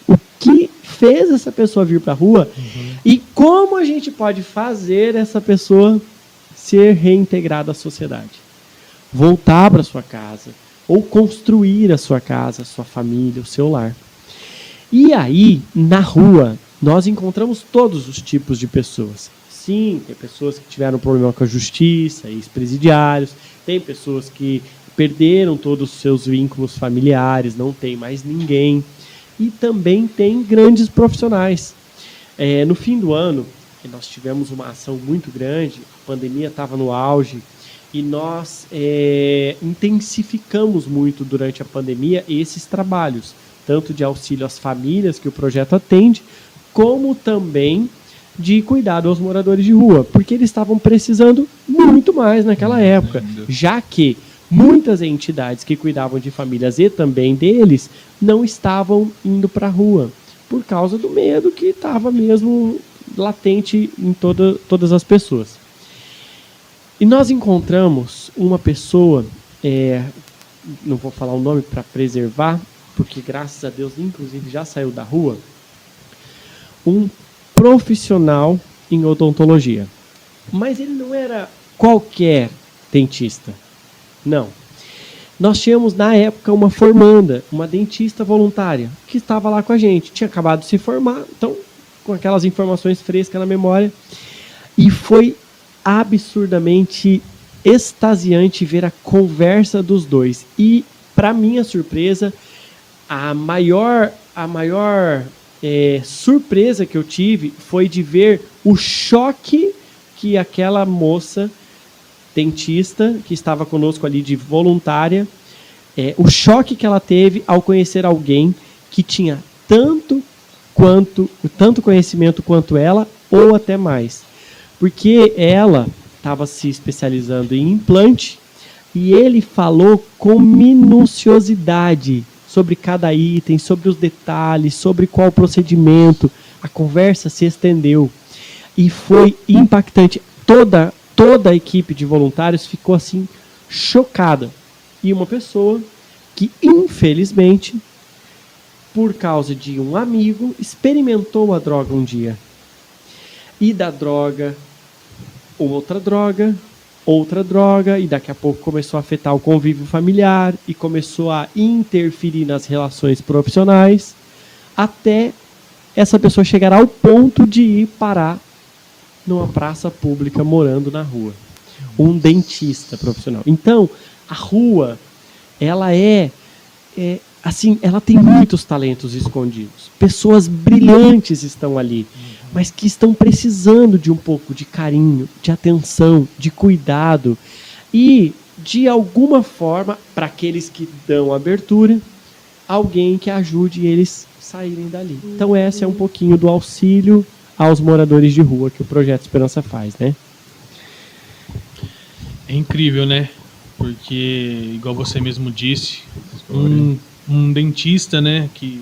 o que fez essa pessoa vir para a rua e como a gente pode fazer essa pessoa ser reintegrada à sociedade. Voltar para sua casa ou construir a sua casa, a sua família, o seu lar. E aí, na rua, nós encontramos todos os tipos de pessoas. Sim, tem pessoas que tiveram problema com a justiça, ex-presidiários, tem pessoas que perderam todos os seus vínculos familiares, não tem mais ninguém. E também tem grandes profissionais. É, no fim do ano, nós tivemos uma ação muito grande, a pandemia estava no auge, e nós é, intensificamos muito durante a pandemia esses trabalhos, tanto de auxílio às famílias que o projeto atende, como também de cuidado aos moradores de rua, porque eles estavam precisando muito mais naquela época, já que muitas entidades que cuidavam de famílias e também deles não estavam indo para a rua, por causa do medo que estava mesmo latente em toda, todas as pessoas. E nós encontramos uma pessoa, é, não vou falar o nome para preservar, porque graças a Deus, inclusive, já saiu da rua, um profissional em odontologia. Mas ele não era qualquer dentista. Não. Nós tínhamos, na época, uma formanda, uma dentista voluntária, que estava lá com a gente. Tinha acabado de se formar, então, com aquelas informações frescas na memória. E foi absurdamente extasiante ver a conversa dos dois. E, para minha surpresa, a maior, a maior é, surpresa que eu tive foi de ver o choque que aquela moça dentista que estava conosco ali de voluntária, é, o choque que ela teve ao conhecer alguém que tinha tanto quanto tanto conhecimento quanto ela ou até mais, porque ela estava se especializando em implante e ele falou com minuciosidade sobre cada item, sobre os detalhes, sobre qual procedimento. A conversa se estendeu e foi impactante. Toda toda a equipe de voluntários ficou assim chocada. E uma pessoa que infelizmente por causa de um amigo experimentou a droga um dia. E da droga outra droga, outra droga, e daqui a pouco começou a afetar o convívio familiar e começou a interferir nas relações profissionais, até essa pessoa chegar ao ponto de ir parar numa praça pública morando na rua. Um dentista profissional. Então, a rua, ela é, é assim, ela tem muitos talentos escondidos. Pessoas brilhantes estão ali, mas que estão precisando de um pouco de carinho, de atenção, de cuidado. E de alguma forma, para aqueles que dão abertura, alguém que ajude eles saírem dali. Então, esse é um pouquinho do auxílio aos moradores de rua que o Projeto Esperança faz, né? É incrível, né? Porque, igual você mesmo disse, um, um dentista, né, que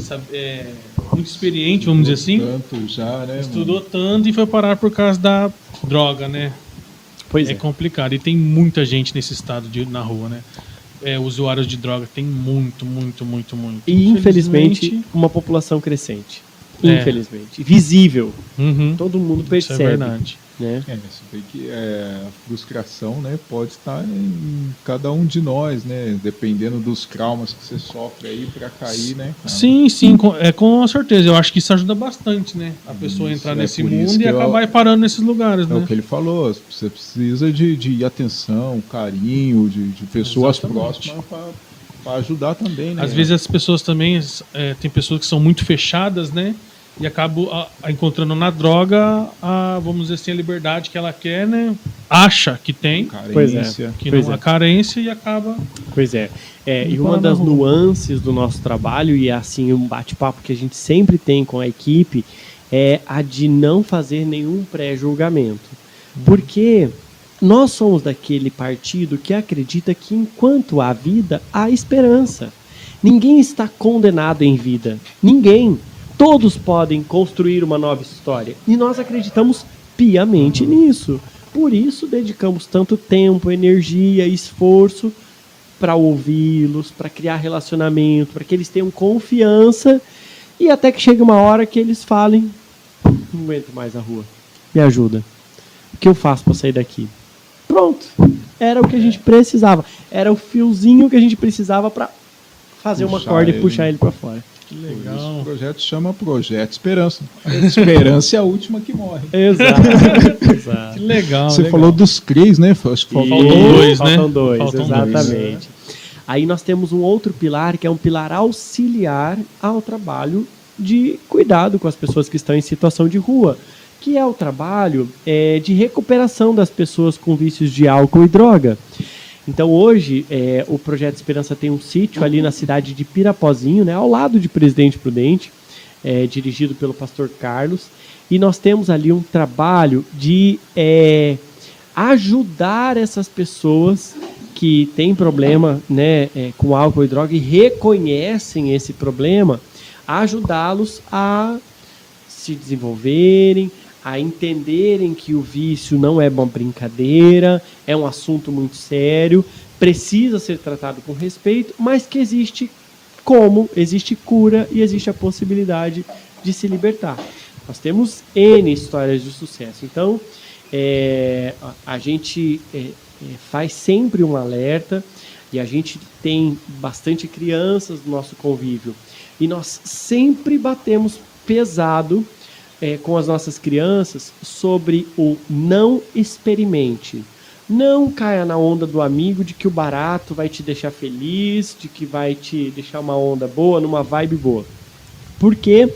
sabe, é muito experiente, vamos dizer assim, Tanto já, né? estudou tanto e foi parar por causa da droga, né? Pois É é. complicado. E tem muita gente nesse estado de, na rua, né? É, usuários de droga tem muito, muito, muito, muito. E infelizmente, uma população crescente. É. Infelizmente. Visível. Uhum, Todo mundo isso é percebe. verdade. né? É, você vê que é, a frustração né, pode estar em cada um de nós, né? Dependendo dos traumas que você sofre aí para cair, né? cara? Sim, sim, com, é, com certeza. Eu acho que isso ajuda bastante, né? A pessoa Isso, entrar é nesse mundo e eu- acabar parando nesses lugares, É o né? que ele falou, você precisa de, de atenção, carinho, de, de pessoas Exatamente. próximas para ajudar também, né? Às vezes as pessoas também, é, tem pessoas que são muito fechadas, né? E acabam a- a encontrando na droga, a, vamos dizer assim, a liberdade que ela quer, né? Acha que tem, carência. que Pois não é. a carência e acaba. Pois é. É, E uma das nuances do nosso trabalho, e é assim um bate-papo que a gente sempre tem com a equipe, é a de não fazer nenhum pré-julgamento. Porque nós somos daquele partido que acredita que enquanto há vida, há esperança. Ninguém está condenado em vida. Ninguém. Todos podem construir uma nova história. E nós acreditamos piamente nisso. Por isso dedicamos tanto tempo, energia, esforço para ouvi-los, para criar relacionamento, para que eles tenham confiança e até que chegue uma hora que eles falem: não aguento mais a rua, me ajuda. O que eu faço para sair daqui? Pronto, era o que a gente precisava, era o fiozinho que a gente precisava para fazer uma Puxar corda e ele. puxar ele para fora. Que Por isso legal. o projeto chama Projeto Esperança. Esperança é a última que morre. *laughs* Exato, exato. Que legal. Você legal. falou dos CRIs, né? Acho que Faltam dois, né? Faltam dois, Faltam dois. exatamente. Aí nós temos um outro pilar que é um pilar auxiliar ao trabalho de cuidado com as pessoas que estão em situação de rua, que é o trabalho é, de recuperação das pessoas com vícios de álcool e droga. Então hoje é, o Projeto Esperança tem um sítio ali na cidade de Pirapozinho, né, ao lado de Presidente Prudente, é, dirigido pelo pastor Carlos, e nós temos ali um trabalho de é, ajudar essas pessoas que têm problema né, é, com álcool e droga e reconhecem esse problema, ajudá-los a se desenvolverem, a entenderem que o vício não é uma brincadeira, é um assunto muito sério, precisa ser tratado com respeito, mas que existe como, existe cura e existe a possibilidade de se libertar. Nós temos N histórias de sucesso. Então, é, a, gente é, é, faz sempre um alerta e a gente tem bastante crianças no nosso convívio. E nós sempre batemos pesado é, com as nossas crianças sobre o não experimente. Não caia na onda do amigo de que o barato vai te deixar feliz, de que vai te deixar uma onda boa, numa vibe boa. Porque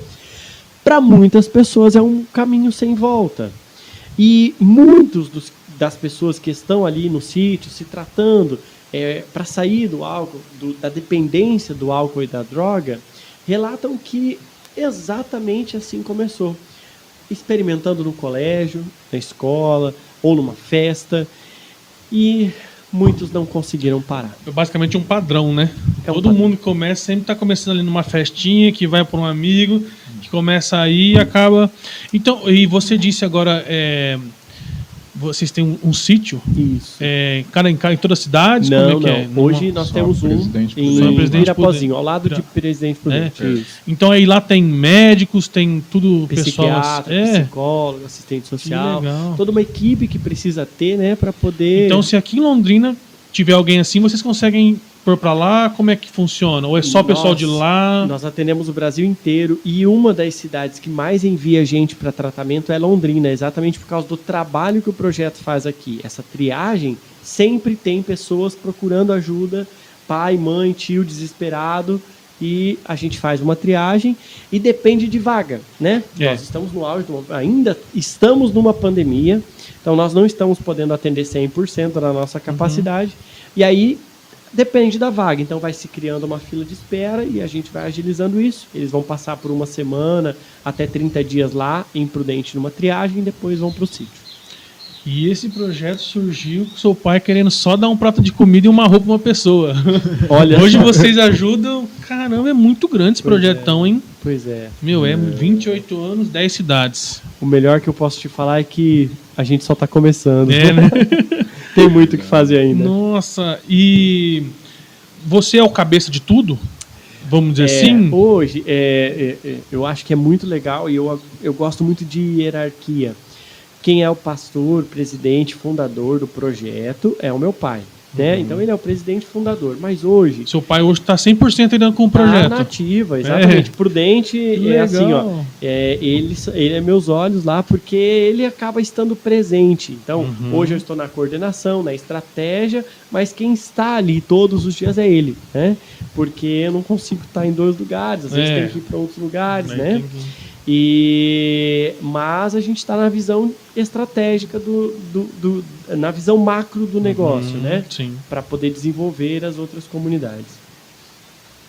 para muitas pessoas é um caminho sem volta. E muitos dos, das pessoas que estão ali no sítio se tratando é, para sair do álcool, do- da dependência do álcool e da droga, relatam que exatamente assim começou. Experimentando no colégio, na escola ou numa festa. E muitos não conseguiram parar. É basicamente um padrão, né? É um Todo padrão. mundo que começa, sempre tá começando ali numa festinha, que vai para um amigo, que começa aí e acaba. Então, e você disse agora, é, vocês têm um, um sítio, Isso. é, cada em, em toda a cidade? Não, como é que não. é? Numa- Hoje nós só temos um Presidente em. Presidente Pirapozinho, ao lado de. Presidente Prudente. É. Isso. Então aí lá tem médicos, tem tudo pessoal. Psiquiatra, É, psicólogo, assistente social. legal. Toda uma equipe que precisa ter, né, para poder. então se aqui em Londrina tiver alguém assim, vocês conseguem pôr para lá? Como é que funciona? Ou é só o pessoal de lá? Nós atendemos o Brasil inteiro e uma das cidades que mais envia gente para tratamento é Londrina, exatamente por causa do trabalho que o projeto faz aqui. Essa triagem sempre tem pessoas procurando ajuda, pai, mãe, tio desesperado e a gente faz uma triagem e depende de vaga, né? É. Nós estamos no auge, uma- ainda estamos numa pandemia, então nós não estamos podendo atender 100% da nossa capacidade. E aí depende da vaga, então vai se criando uma fila de espera e a gente vai agilizando isso. Eles vão passar por uma semana até 30 dias lá em Prudente numa triagem e depois vão para o sítio. E esse projeto surgiu com seu pai querendo só dar um prato de comida e uma roupa pra uma pessoa. *laughs* Olha Hoje só. vocês ajudam. Caramba, é muito grande esse Pois projetão, hein? Pois é. Meu, é 28 anos, 10 cidades. O melhor que eu posso te falar é que a gente só está começando. É, né? *laughs* Tem muito o que fazer ainda. Nossa, e você é o cabeça de tudo? Vamos dizer É, assim? Hoje, é, é, é, eu acho que é muito legal e eu, eu gosto muito de hierarquia. Quem é o pastor, presidente, fundador do projeto é o meu pai. Né? Então ele é o presidente fundador. Mas hoje, Seu pai hoje tá 100% ainda com o tá projeto. na ativa, exatamente. Prudente Que é assim, ó. É, ele, ele é meus olhos lá porque ele acaba estando presente. Então, Uhum. hoje eu estou na coordenação, na estratégia, mas quem está ali todos os dias é ele, né? Porque eu não consigo estar em dois lugares, às vezes É. tem que ir para outros lugares, Aí né? E mas a gente está na visão estratégica do, do, do- na visão macro do negócio, Uhum, né? Sim. Para poder desenvolver as outras comunidades.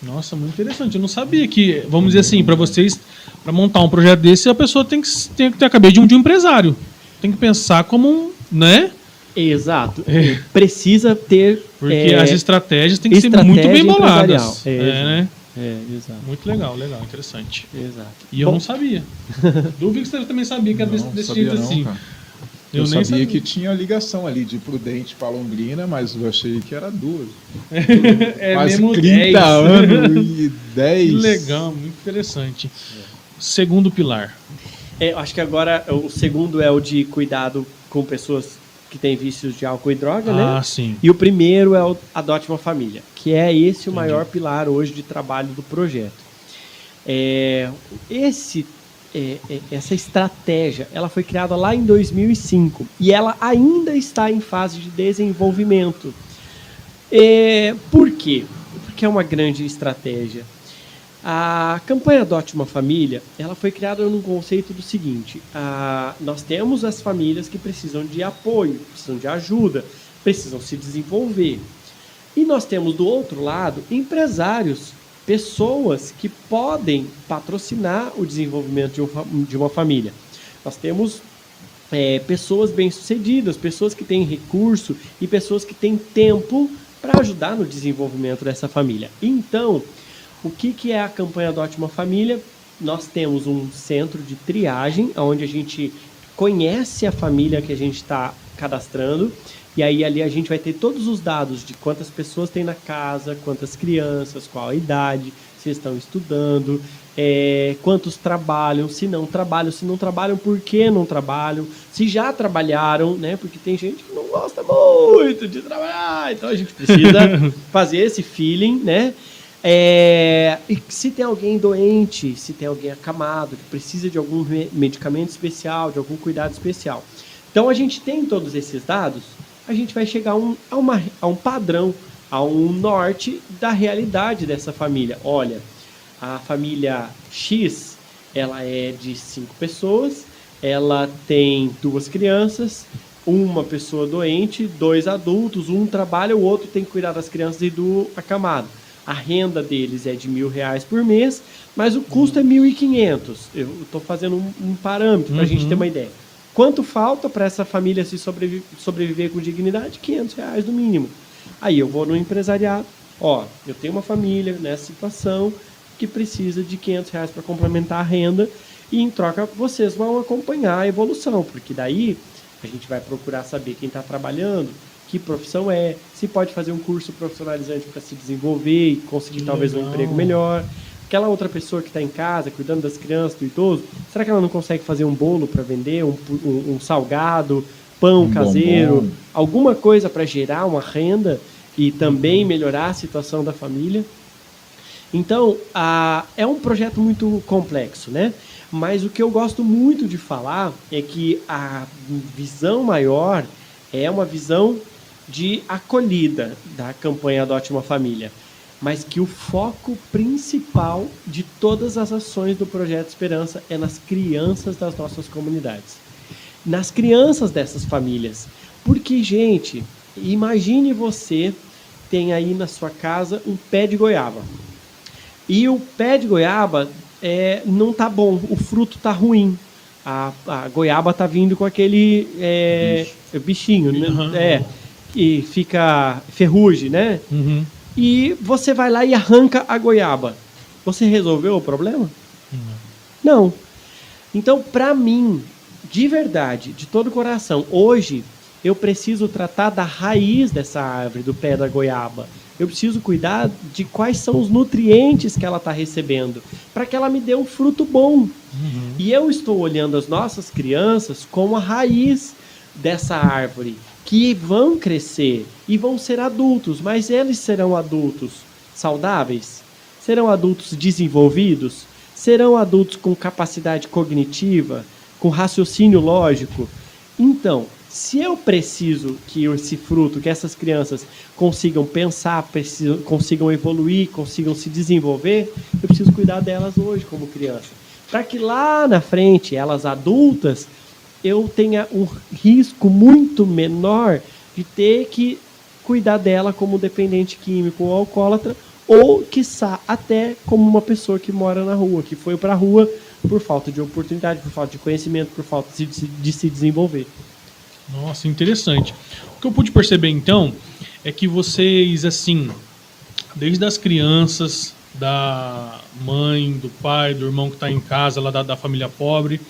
Nossa, muito interessante. Eu não sabia que, vamos dizer assim, para vocês, para montar um projeto desse, a pessoa tem que, tem que ter a cabeça de um, de um empresário. Tem que pensar como um, né? Exato. É. Precisa ter Porque é, as estratégias têm que ser muito bem boladas. É, É, né? É, exato. Muito legal, legal, interessante. Exato. E eu Bom, não sabia. *laughs* Duvido que você também sabia que era desse, Não, desse jeito não, assim. cara. Eu, Eu, nem sabia, sabia que tinha ligação ali de Prudente para Londrina, mas eu achei que era duas. *laughs* é Quase mesmo 30 10. *laughs* anos e 10. Que legal, muito interessante. Segundo pilar. é, eu acho que agora o segundo é o de cuidado com pessoas que têm vícios de álcool e droga, Ah, né? sim. E o primeiro é o Adote uma Família, que é esse o Entendi. maior pilar hoje de trabalho do projeto. É, esse, é, é, essa estratégia ela foi criada lá em 2005 e ela ainda está em fase de desenvolvimento. É, por quê? Porque é uma grande estratégia. A campanha Adote uma Família, ela foi criada num conceito do seguinte: ah, nós temos as famílias que precisam de apoio, precisam de ajuda, precisam se desenvolver. E nós temos do outro lado empresários, pessoas que podem patrocinar o desenvolvimento de, um de uma família. Nós temos é, pessoas bem-sucedidas, pessoas que têm recurso e pessoas que têm tempo para ajudar no desenvolvimento dessa família. Então, o que, que é a campanha Adote uma Família? Nós temos um centro de triagem, onde a gente conhece a família que a gente está cadastrando, e aí ali a gente vai ter todos os dados de quantas pessoas tem na casa, quantas crianças, qual a idade, se estão estudando, é, quantos trabalham, se não trabalham, se não trabalham, por que não trabalham, se já trabalharam, né? Porque tem gente que não gosta muito de trabalhar, então a gente precisa *laughs* fazer esse feeling, né? É, e se tem alguém doente, se tem alguém acamado, que precisa de algum me- medicamento especial, de algum cuidado especial. Então a gente tem todos esses dados, a gente vai chegar a um, a uma- a um padrão, a um norte da realidade dessa família. Olha, a família X, ela é de cinco pessoas, ela tem duas crianças, uma pessoa doente, dois adultos, um trabalha, o outro tem que cuidar das crianças e do acamado. A renda deles é de mil reais por mês, mas o custo é mil e quinhentos. Eu estou fazendo um, um parâmetro para a gente Uhum. ter uma ideia. Quanto falta para essa família se sobrevi- sobreviver com dignidade? 500 reais no mínimo. Aí eu vou no empresariado, ó, eu tenho uma família nessa situação que precisa de 500 reais para complementar a renda e em troca vocês vão acompanhar a evolução, porque daí a gente vai procurar saber quem está trabalhando, que profissão é, se pode fazer um curso profissionalizante para se desenvolver e conseguir Que talvez um legal. emprego melhor. Aquela outra pessoa que está em casa, cuidando das crianças, do idoso, será que ela não consegue fazer um bolo para vender, um, um- um salgado, pão Um caseiro, bombom. alguma coisa para gerar uma renda e também melhorar a situação da família? Então, a- é um projeto muito complexo, né? Mas o que eu gosto muito de falar é que a visão maior é uma visão de acolhida da campanha Adote uma Família. mas que o foco principal de todas as ações do Projeto Esperança é nas crianças das nossas comunidades, nas crianças dessas famílias. Porque, gente, imagine você tem aí na sua casa um pé de goiaba. E o pé de goiaba é, não tá bom, o fruto tá ruim. A, a goiaba tá vindo com aquele é, bichinho, né? Uhum. É, que fica ferrugem, né? Uhum. E você vai lá e arranca a goiaba. Você resolveu o problema? Não. Então, para mim, de verdade, de todo o coração, hoje eu preciso tratar da raiz dessa árvore, do pé da goiaba. Eu preciso cuidar de quais são os nutrientes que ela está recebendo, para que ela me dê um fruto bom. E eu estou olhando as nossas crianças como a raiz dessa árvore, que vão crescer e vão ser adultos, mas eles serão adultos saudáveis? Serão adultos desenvolvidos? Serão adultos com capacidade cognitiva, com raciocínio lógico? Então, se eu preciso que esse fruto, que essas crianças consigam pensar, precisam, consigam evoluir, consigam se desenvolver, eu preciso cuidar delas hoje como criança. Para que lá na frente, elas adultas, eu tenha um risco muito menor de ter que cuidar dela como dependente químico ou alcoólatra, ou, quiçá, até como uma pessoa que mora na rua, que foi para a rua por falta de oportunidade, por falta de conhecimento, por falta de, se- de se desenvolver. Nossa, interessante. O que eu pude perceber então é que vocês, assim, desde as crianças, da mãe, do pai, do irmão que está em casa, lá da, da família pobre,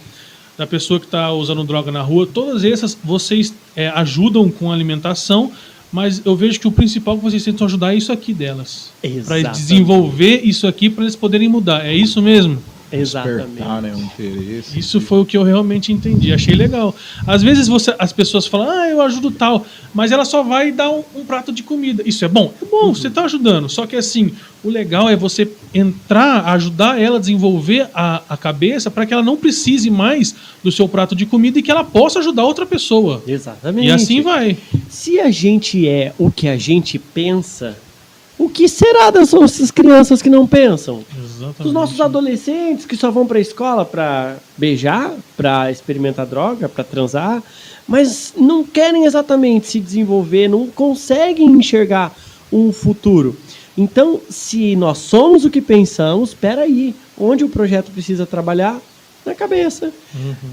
da pessoa que está usando droga na rua, todas essas vocês é, ajudam com a alimentação, mas eu vejo que o principal que vocês tentam ajudar é isso aqui delas. Para desenvolver isso aqui para eles poderem mudar. É isso mesmo? Exatamente. Despertar, né, um interesse. Isso foi o que eu realmente entendi. Achei legal. Às vezes você, as pessoas falam, ah, eu ajudo tal, mas ela só vai dar um, um prato de comida. Isso é bom? É bom, você está ajudando. Só que assim, o legal é você entrar, ajudar ela a desenvolver a, a cabeça para que ela não precise mais do seu prato de comida e que ela possa ajudar outra pessoa. Exatamente. E assim vai. Se a gente é o que a gente pensa, o que será das nossas crianças que não pensam? Exatamente. Dos nossos adolescentes que só vão para a escola para beijar, para experimentar droga, para transar, mas não querem exatamente se desenvolver, não conseguem enxergar um futuro. Então, se nós somos o que pensamos, espera aí, onde o projeto precisa trabalhar? Na cabeça.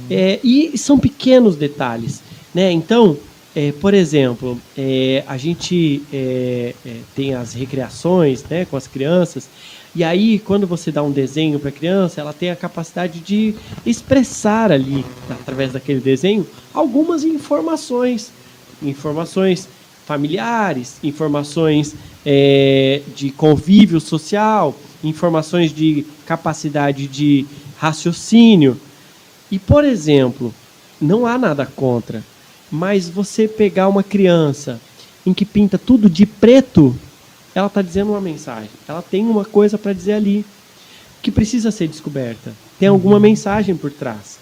É, e são pequenos detalhes. Né? Então, é, por exemplo, é, a gente é, é, tem as recreações né, com as crianças, e aí, quando você dá um desenho para a criança, ela tem a capacidade de expressar ali, através daquele desenho, algumas informações. Informações familiares, informações é, de convívio social, informações de capacidade de raciocínio. E, por exemplo, não há nada contra, mas você pegar uma criança em que pinta tudo de preto, ela está dizendo uma mensagem. Ela tem uma coisa para dizer ali que precisa ser descoberta. Tem alguma mensagem por trás.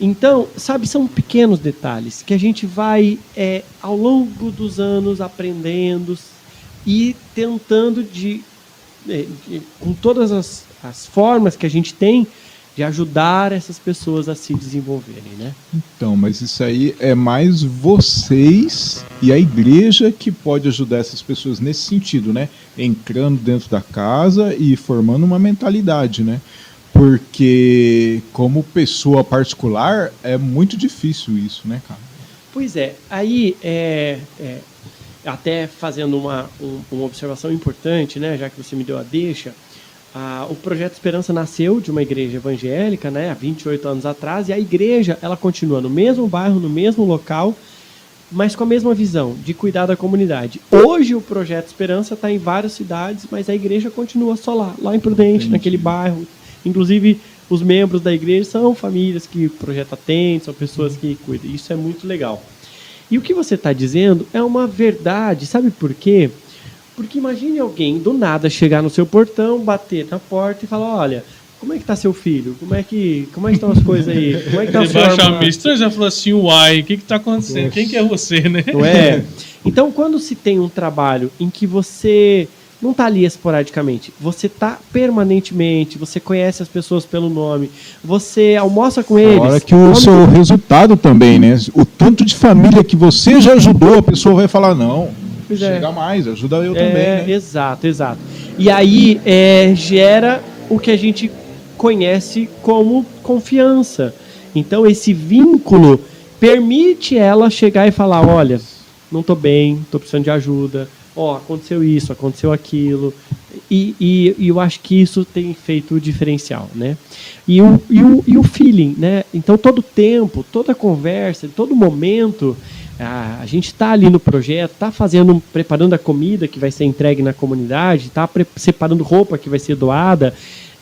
Então, sabe, são pequenos detalhes que a gente vai, é, ao longo dos anos, aprendendo e tentando de, é, de- com todas as, as formas que a gente tem, de ajudar essas pessoas a se desenvolverem, né? Então, mas isso aí é mais vocês e a igreja que pode ajudar essas pessoas nesse sentido, né? Entrando dentro da casa e formando uma mentalidade, né? Porque como pessoa particular é muito difícil isso, né, cara? Pois é, aí é, é, até fazendo uma, um- uma observação importante, né, já que você me deu a deixa, ah, o Projeto Esperança nasceu de uma igreja evangélica, né, há 28 anos atrás, e a igreja ela continua no mesmo bairro, no mesmo local, mas com a mesma visão de cuidar da comunidade. Hoje o Projeto Esperança está em várias cidades, mas a igreja continua só lá, lá em Prudente, Entendi. naquele bairro. Inclusive, os membros da igreja são famílias que o projeto atende, são pessoas que cuidam. Isso é muito legal. E o que você está dizendo é uma verdade, sabe por quê? Porque imagine alguém do nada chegar no seu portão, bater na porta e falar: Olha, como é que tá seu filho? Como é que, como é que estão as coisas aí? Como é que tá achar armário?" meio estranho, você vai falar assim, uai, o que que tá acontecendo? Quem que é você, né? Não é? *laughs* Então, quando se tem um trabalho em que você não tá ali esporadicamente. Você tá permanentemente, você conhece as pessoas pelo nome, você almoça com eles. Fora que o seu resultado também, né? O tanto de família que você já ajudou, a pessoa vai falar, não, Pois é. chega mais, ajuda eu É, também, né? Exato, exato. E aí é, gera o que a gente conhece como confiança. Então esse vínculo permite ela chegar e falar, olha, não tô bem, tô precisando de ajuda, ó, aconteceu isso, aconteceu aquilo. E, e- e eu acho que isso tem feito o diferencial, né? E o, e o, e o feeling, né? Então todo tempo, toda conversa, todo momento, a, a gente está ali no projeto, está fazendo, preparando a comida que vai ser entregue na comunidade, está separando roupa que vai ser doada,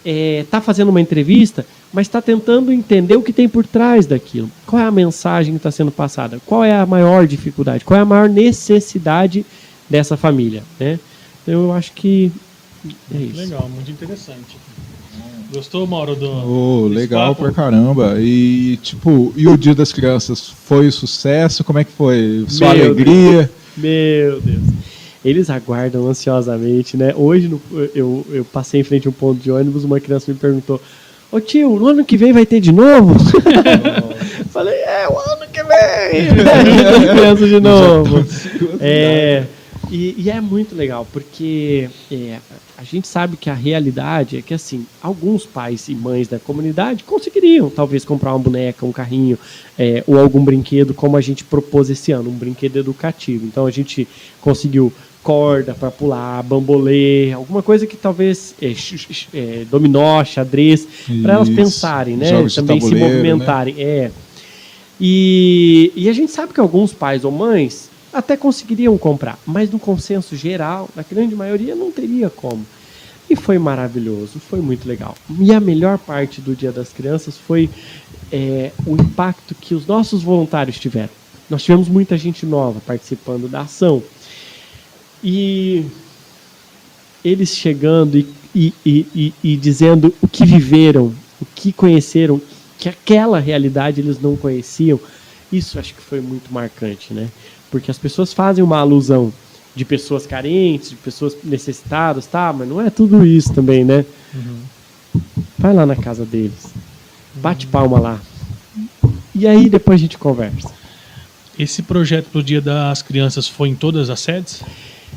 está fazendo uma entrevista, mas está tentando entender o que tem por trás daquilo. Qual é a mensagem que está sendo passada? Qual é a maior dificuldade? Qual é a maior necessidade dessa família? Né? Então eu acho que é isso. Legal, muito interessante. Gostou, Mauro, do. Desse legal papo? pra caramba. E, tipo, e o Dia das Crianças? Foi sucesso? Como é que foi? Sua Meu alegria? Meu Deus. Eles aguardam ansiosamente, né? Hoje no- eu, eu passei em frente a um ponto de ônibus, uma criança me perguntou: Ô tio, no ano que vem vai ter de novo? *laughs* Falei, é, o ano que vem! *laughs* *laughs* As crianças de novo. É, e, e é muito legal, porque é, a gente sabe que a realidade é que, assim, alguns pais e mães da comunidade conseguiriam, talvez, comprar uma boneca, um carrinho, é, ou algum brinquedo, como a gente propôs esse ano, um brinquedo educativo. Então, a gente conseguiu corda para pular, bambolê, alguma coisa que talvez é, é, dominó, xadrez, para elas pensarem, né? Jogos Também se né? movimentarem. É. E, e a gente sabe que alguns pais ou mães até conseguiriam comprar, mas no consenso geral, na grande maioria, não teria como. E foi maravilhoso, foi muito legal. E a melhor parte do Dia das Crianças foi é, o impacto que os nossos voluntários tiveram. Nós tivemos muita gente nova participando da ação. E eles chegando e, e, e- e dizendo o que viveram, o que conheceram, que aquela realidade eles não conheciam, isso acho que foi muito marcante, né? Porque as pessoas fazem uma alusão de pessoas carentes, de pessoas necessitadas, tá? Mas não é tudo isso também, né? Vai lá na casa deles, bate palma lá. E aí depois a gente conversa. Esse projeto pro Dia das Crianças foi em todas as sedes?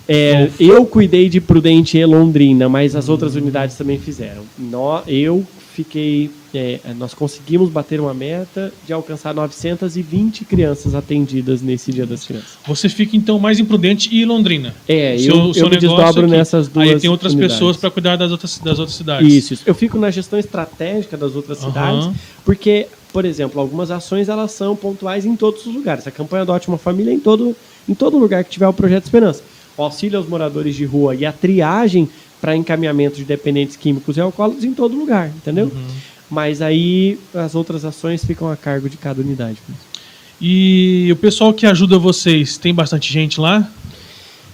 É, eu cuidei de Prudente e Londrina, mas as outras unidades também fizeram. Nó- eu fiquei. é, nós conseguimos bater uma meta de alcançar 920 crianças atendidas nesse Dia das Crianças. Você fica então mais imprudente e Londrina. É, seu- eu, seu eu me desdobro aqui. nessas duas. Aí tem outras unidades. pessoas para cuidar das outras, das outras cidades. Isso, isso. Eu fico na gestão estratégica das outras Aham. cidades, porque, por exemplo, algumas ações elas são pontuais em todos os lugares. A campanha Adote uma Família é em todo, em todo lugar que tiver o Projeto Esperança. O auxílio aos moradores de rua e a triagem para encaminhamento de dependentes químicos e alcoólicos em todo lugar, entendeu? Uhum. Mas aí as outras ações ficam a cargo de cada unidade. E o pessoal que ajuda vocês, tem bastante gente lá?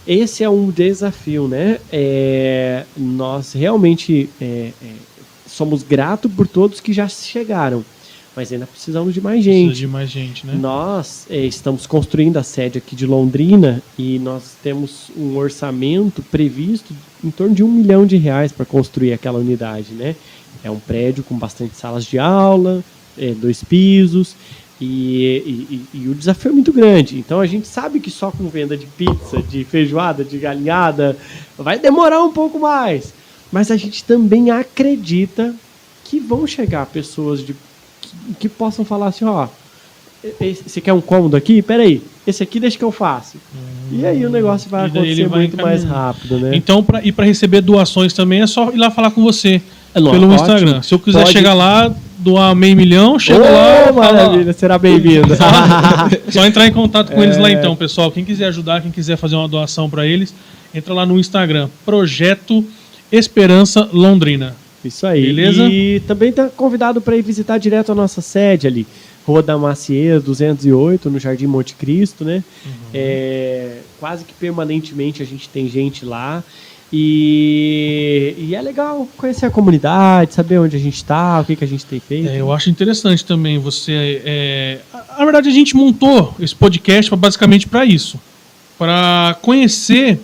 Esse é um desafio, né? É, nós realmente é, é, somos gratos por todos que já chegaram, mas ainda precisamos de mais Precisa gente. de mais gente, né? Nós é, estamos construindo a sede aqui de Londrina e nós temos um orçamento previsto em torno de um milhão de reais para construir aquela unidade, né? É um prédio com bastante salas de aula, é, dois pisos e, e- e- e o desafio é muito grande. Então a gente sabe que só com venda de pizza, de feijoada, de galinhada vai demorar um pouco mais, mas a gente também acredita que vão chegar pessoas de, que, possam falar assim, ó, você quer um cômodo aqui? Peraí, esse aqui deixa que eu faço. e aí o negócio vai acontecer vai muito mais rápido, né? Então, pra, e para receber doações também é só ir lá falar com você É lógico, pelo ótimo. Instagram. Se eu quiser Pode- chegar lá, doar meio milhão, chega Ô, lá. fala- maravilha, será bem-vindo. *laughs* *laughs* Só entrar em contato com É. eles lá então, pessoal. Quem quiser ajudar, quem quiser fazer uma doação para eles, entra lá no Instagram, Projeto Esperança Londrina. Isso aí. Beleza? E também está convidado para ir visitar direto a nossa sede ali. Rua da Macieira, 208, no Jardim Monte Cristo, né? Uhum. É, quase que permanentemente a gente tem gente lá. E, e é legal conhecer a comunidade, saber onde a gente está, o que, que a gente tem feito. É, eu acho interessante também você. é, a- Na verdade, a gente montou esse podcast pra- basicamente para isso, para conhecer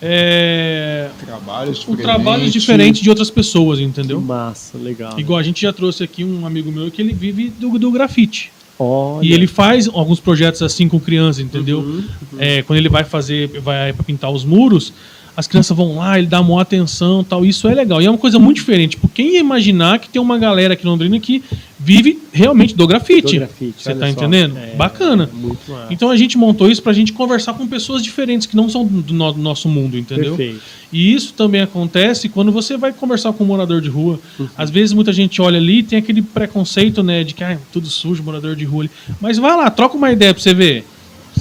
é, Trabalhos com trabalhos diferentes de outras pessoas, entendeu? Que massa, legal. Igual a gente já trouxe aqui um amigo meu que ele vive do, do grafite. Olha. E ele faz alguns projetos assim com crianças, entendeu? Uhum, É, quando ele vai fazer, vai para pintar os muros, as crianças vão lá, ele dá maior atenção tal. Isso é legal. E é uma coisa muito diferente. Tipo, quem ia imaginar que tem uma galera aqui em Londrina que vive realmente do grafite? Do grafite, Você tá só. entendendo? É, Bacana. Massa. Então a gente montou isso pra gente conversar com pessoas diferentes que não são do no- do nosso mundo, entendeu? Perfeito. E isso também acontece quando você vai conversar com um morador de rua. Uhum. Às vezes muita gente olha ali e tem aquele preconceito, né, de que ah, tudo sujo, morador de rua ali. Mas vai lá, troca uma ideia pra você ver.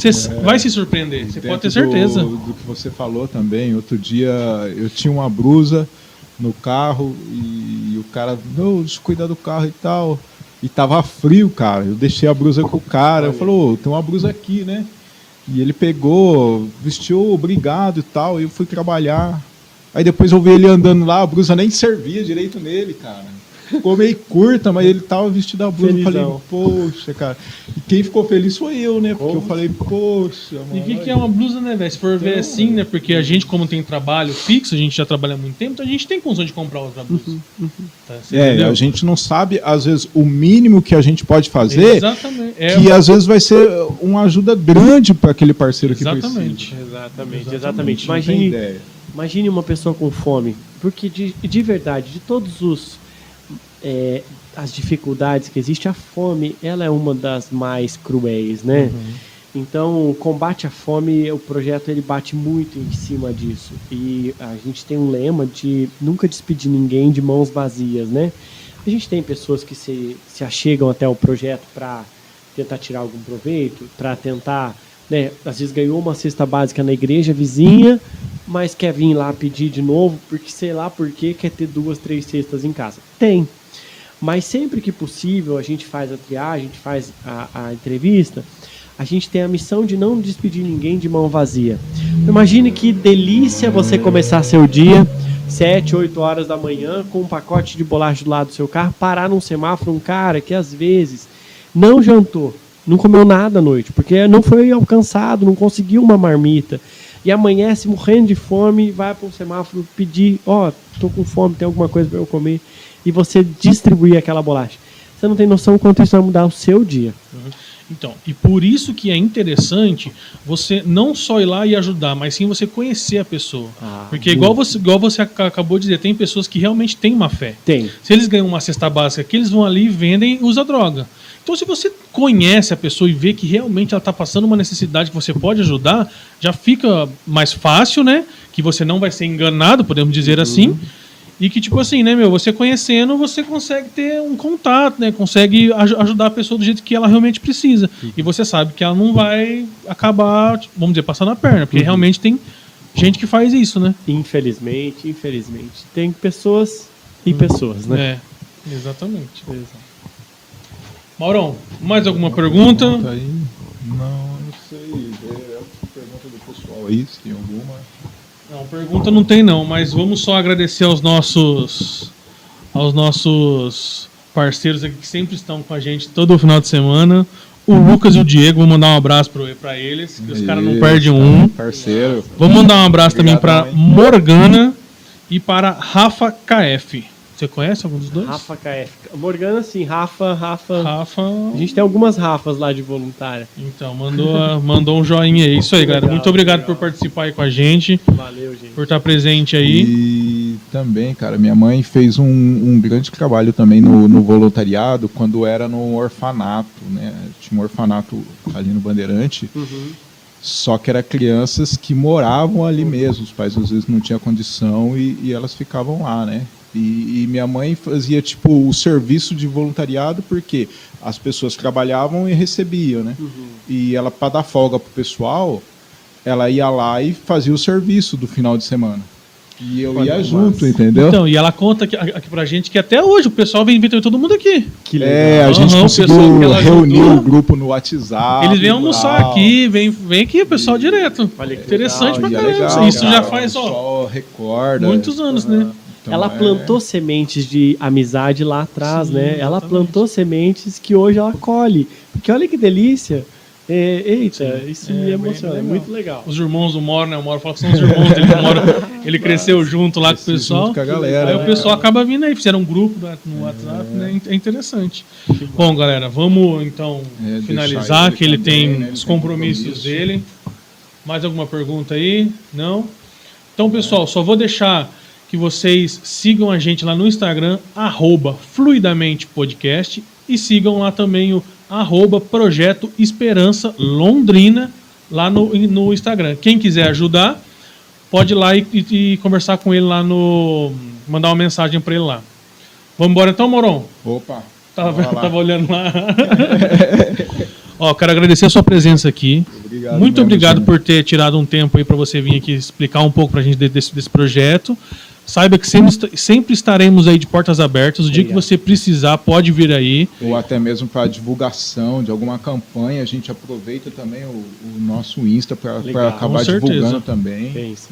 Você s- vai se surpreender, você pode ter É. Certeza. Do, do que você falou também, outro dia eu tinha uma brusa no carro e o cara, não, cuidar do carro e tal. E tava frio, cara. Eu deixei a brusa com o cara. Eu falei, ô, tem uma brusa aqui, né? E ele pegou, vestiu, obrigado e tal. E eu fui trabalhar. Aí depois eu vi ele andando lá, a brusa nem servia direito nele, cara. Ficou meio curta, mas ele tava vestido a blusa. Eu falei, Felizão. poxa, cara. E quem ficou feliz foi eu, né? Porque eu falei, poxa, mano. E o que, que é uma blusa, né, velho? Se for ver assim, né? Porque a gente, como tem trabalho fixo, a gente já trabalha há muito tempo, então a gente tem condição de comprar outra blusa. Tá, você É, entendeu? a gente não sabe, às vezes, o mínimo que a gente pode fazer, Exatamente. É, que às vezes vai ser uma ajuda grande para aquele parceiro que Exatamente. precisa. Exatamente, exatamente. Tem Imagine, imagine uma pessoa com fome. Porque de, de verdade, de todos os é, as dificuldades que existe, a fome ela é uma das mais cruéis, né? Então, o combate à fome, o projeto ele bate muito em cima disso. E a gente tem um lema de nunca despedir ninguém de mãos vazias, né? A gente tem pessoas que se, se achegam até o projeto para tentar tirar algum proveito, para tentar, né, às vezes ganhou uma cesta básica na igreja vizinha, mas quer vir lá pedir de novo, porque sei lá por que quer ter duas, três cestas em casa. Tem. Mas sempre que possível, a gente faz a triagem, a gente faz a, a entrevista, a gente tem a missão de não despedir ninguém de mão vazia. Imagine que delícia você começar seu dia, 7, 8 horas da manhã, com um pacote de bolacha do lado do seu carro, parar num semáforo, um cara que às vezes não jantou, não comeu nada à noite, porque não foi alcançado, não conseguiu uma marmita. E amanhece morrendo de fome, vai para um semáforo pedir, ó, tô com fome, tem alguma coisa para eu comer, e você distribuir aquela bolacha. Você não tem noção quanto isso vai mudar o seu dia. Então, e por isso que é interessante você não só ir lá e ajudar, mas sim você conhecer a pessoa. Ah, Porque igual você, igual você ac- acabou de dizer, tem pessoas que realmente têm uma fé. Tem. Se eles ganham uma cesta básica aqui, eles vão ali, vendem e usam droga. Então, se você conhece a pessoa e vê que realmente ela está passando uma necessidade que você pode ajudar, já fica mais fácil, né? Que você não vai ser enganado, podemos dizer assim. E que, tipo assim, né, meu, você conhecendo, você consegue ter um contato, né? Consegue aj- ajudar a pessoa do jeito que ela realmente precisa. E você sabe que ela não vai acabar, tipo, vamos dizer, passando a perna, porque realmente tem gente que faz isso, né? Infelizmente, infelizmente. Tem pessoas e pessoas, né? É, exatamente. Maurão, mais alguma pergunta? Tá aí? Não, não sei. É a pergunta do pessoal aí, se tem alguma. Não, pergunta não tem não, mas vamos só agradecer aos nossos aos nossos parceiros aqui que sempre estão com a gente todo final de semana. O Lucas e o Diego, vou mandar um abraço para eles, que os caras não perdem cara, um. Parceiro. Vamos mandar um abraço também para? Morgana e para Rafa KF. Você conhece algum dos dois? Rafa KF. Morgana, sim. Rafa, Rafa. Rafa. A gente tem algumas Rafas lá de voluntária. Então, mandou, a- mandou um joinha aí. Isso aí, galera. Legal, Muito obrigado legal. por participar aí com a gente, Valeu, gente. por estar presente aí. E também, cara, minha mãe fez um, um grande trabalho também no, no voluntariado quando era no orfanato, né? Tinha um orfanato ali no Bandeirante, Uhum. só que era crianças que moravam ali mesmo, os pais às vezes não tinham condição e, e elas ficavam lá, né? E, e minha mãe fazia tipo o serviço de voluntariado porque as pessoas trabalhavam e recebiam, né? E ela para dar folga pro pessoal, ela ia lá e fazia o serviço do final de semana. E eu Olha, ia junto, entendeu? Então, e ela conta aqui, aqui pra gente que até hoje o pessoal vem ver todo mundo aqui. Que é, a Aham, gente o conseguiu pessoal que ela reunir o grupo no WhatsApp. Eles vêm almoçar tal. aqui, vem, vem aqui, o pessoal direto. Olha que Interessante legal, E é pra caramba. legal, Isso já faz, o ó, pessoal recorda. muitos anos, né? Então, ela é- plantou sementes de amizade lá atrás, Sim, né? Ela exatamente. plantou sementes que hoje ela colhe. Porque olha que delícia. É, eita, isso É, me bem emociona, é muito legal. Os irmãos do Moro, né? O Moro fala que são os irmãos dele. Moro, *laughs* ele cresceu junto lá com o pessoal. junto com a galera, aí o né? pessoal acaba vindo aí, fizeram um grupo no- no WhatsApp, né? É interessante. Bom, galera, vamos então É, finalizar, ele que ele também, tem né? Os tem compromissos compromisso. dele. Mais alguma pergunta aí? Não? Então, pessoal, só vou deixar que vocês sigam a gente lá no Instagram, arroba Fluidamente Podcast, e sigam lá também o arroba Projeto Esperança Londrina, lá no, no Instagram. Quem quiser ajudar, pode ir lá e, e- e conversar com ele lá no. mandar uma mensagem para ele lá. Vamos embora então, Moron? Opa. Tava, tava olhando lá. *laughs* Ó, quero agradecer a sua presença aqui. Obrigado Muito obrigado por ter tirado um tempo aí para você vir aqui explicar um pouco para a gente de- desse, desse projeto. Saiba que sempre, sempre estaremos aí de portas abertas. O dia que Obrigado. você precisar, pode vir aí. Ou até mesmo para divulgação de alguma campanha, a gente aproveita também o, o nosso Insta para acabar divulgando também. Pensa.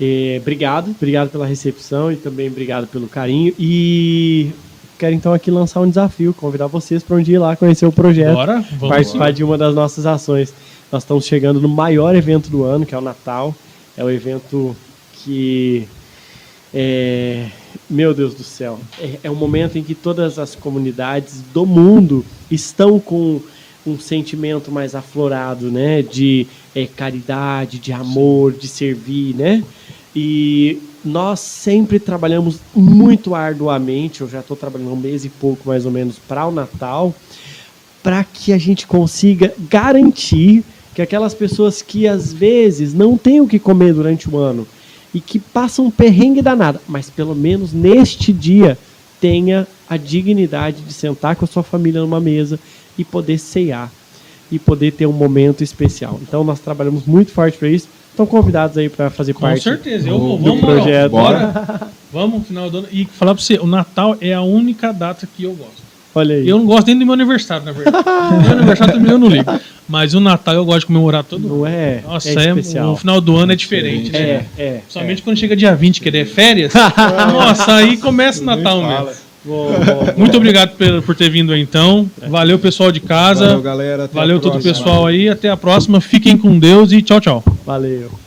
É, obrigado, obrigado pela recepção e também obrigado pelo carinho. E quero então aqui lançar um desafio, convidar vocês para um dia ir lá conhecer o projeto, Bora, vamos participar lá. de uma das nossas ações. Nós estamos chegando no maior evento do ano, que é o Natal. É o evento que é, meu Deus do céu, é, é um momento em que todas as comunidades do mundo estão com um sentimento mais aflorado, né, de é, caridade, de amor, de servir, né? E nós sempre trabalhamos muito arduamente. Eu já estou trabalhando um mês e pouco mais ou menos para o Natal, para que a gente consiga garantir que aquelas pessoas que às vezes não têm o que comer durante o ano e que passam um perrengue danado, mas pelo menos neste dia tenha a dignidade de sentar com a sua família numa mesa e poder ceiar e poder ter um momento especial. Então nós trabalhamos muito forte para isso. Estão convidados aí para fazer Com parte certeza. Eu vou, do vamos, projeto. Bora. Vamos, final do ano. E falar para você, o Natal é a única data que eu gosto. Olha aí. Eu não gosto nem do meu aniversário, na verdade. *laughs* meu aniversário também eu não ligo. Mas o Natal eu gosto de comemorar todo Não é? Nossa, é é, especial. o final do ano é diferente, né? É, é. Somente quando chega dia 20, que é férias. *laughs* Nossa, aí começa o Natal mesmo. Bom, *laughs* bom, Muito obrigado por, por ter vindo aí, então. Valeu, pessoal de casa. Valeu, galera. Até a Valeu todo o pessoal aí. Até a próxima. Fiquem com Deus e tchau, tchau. valeu.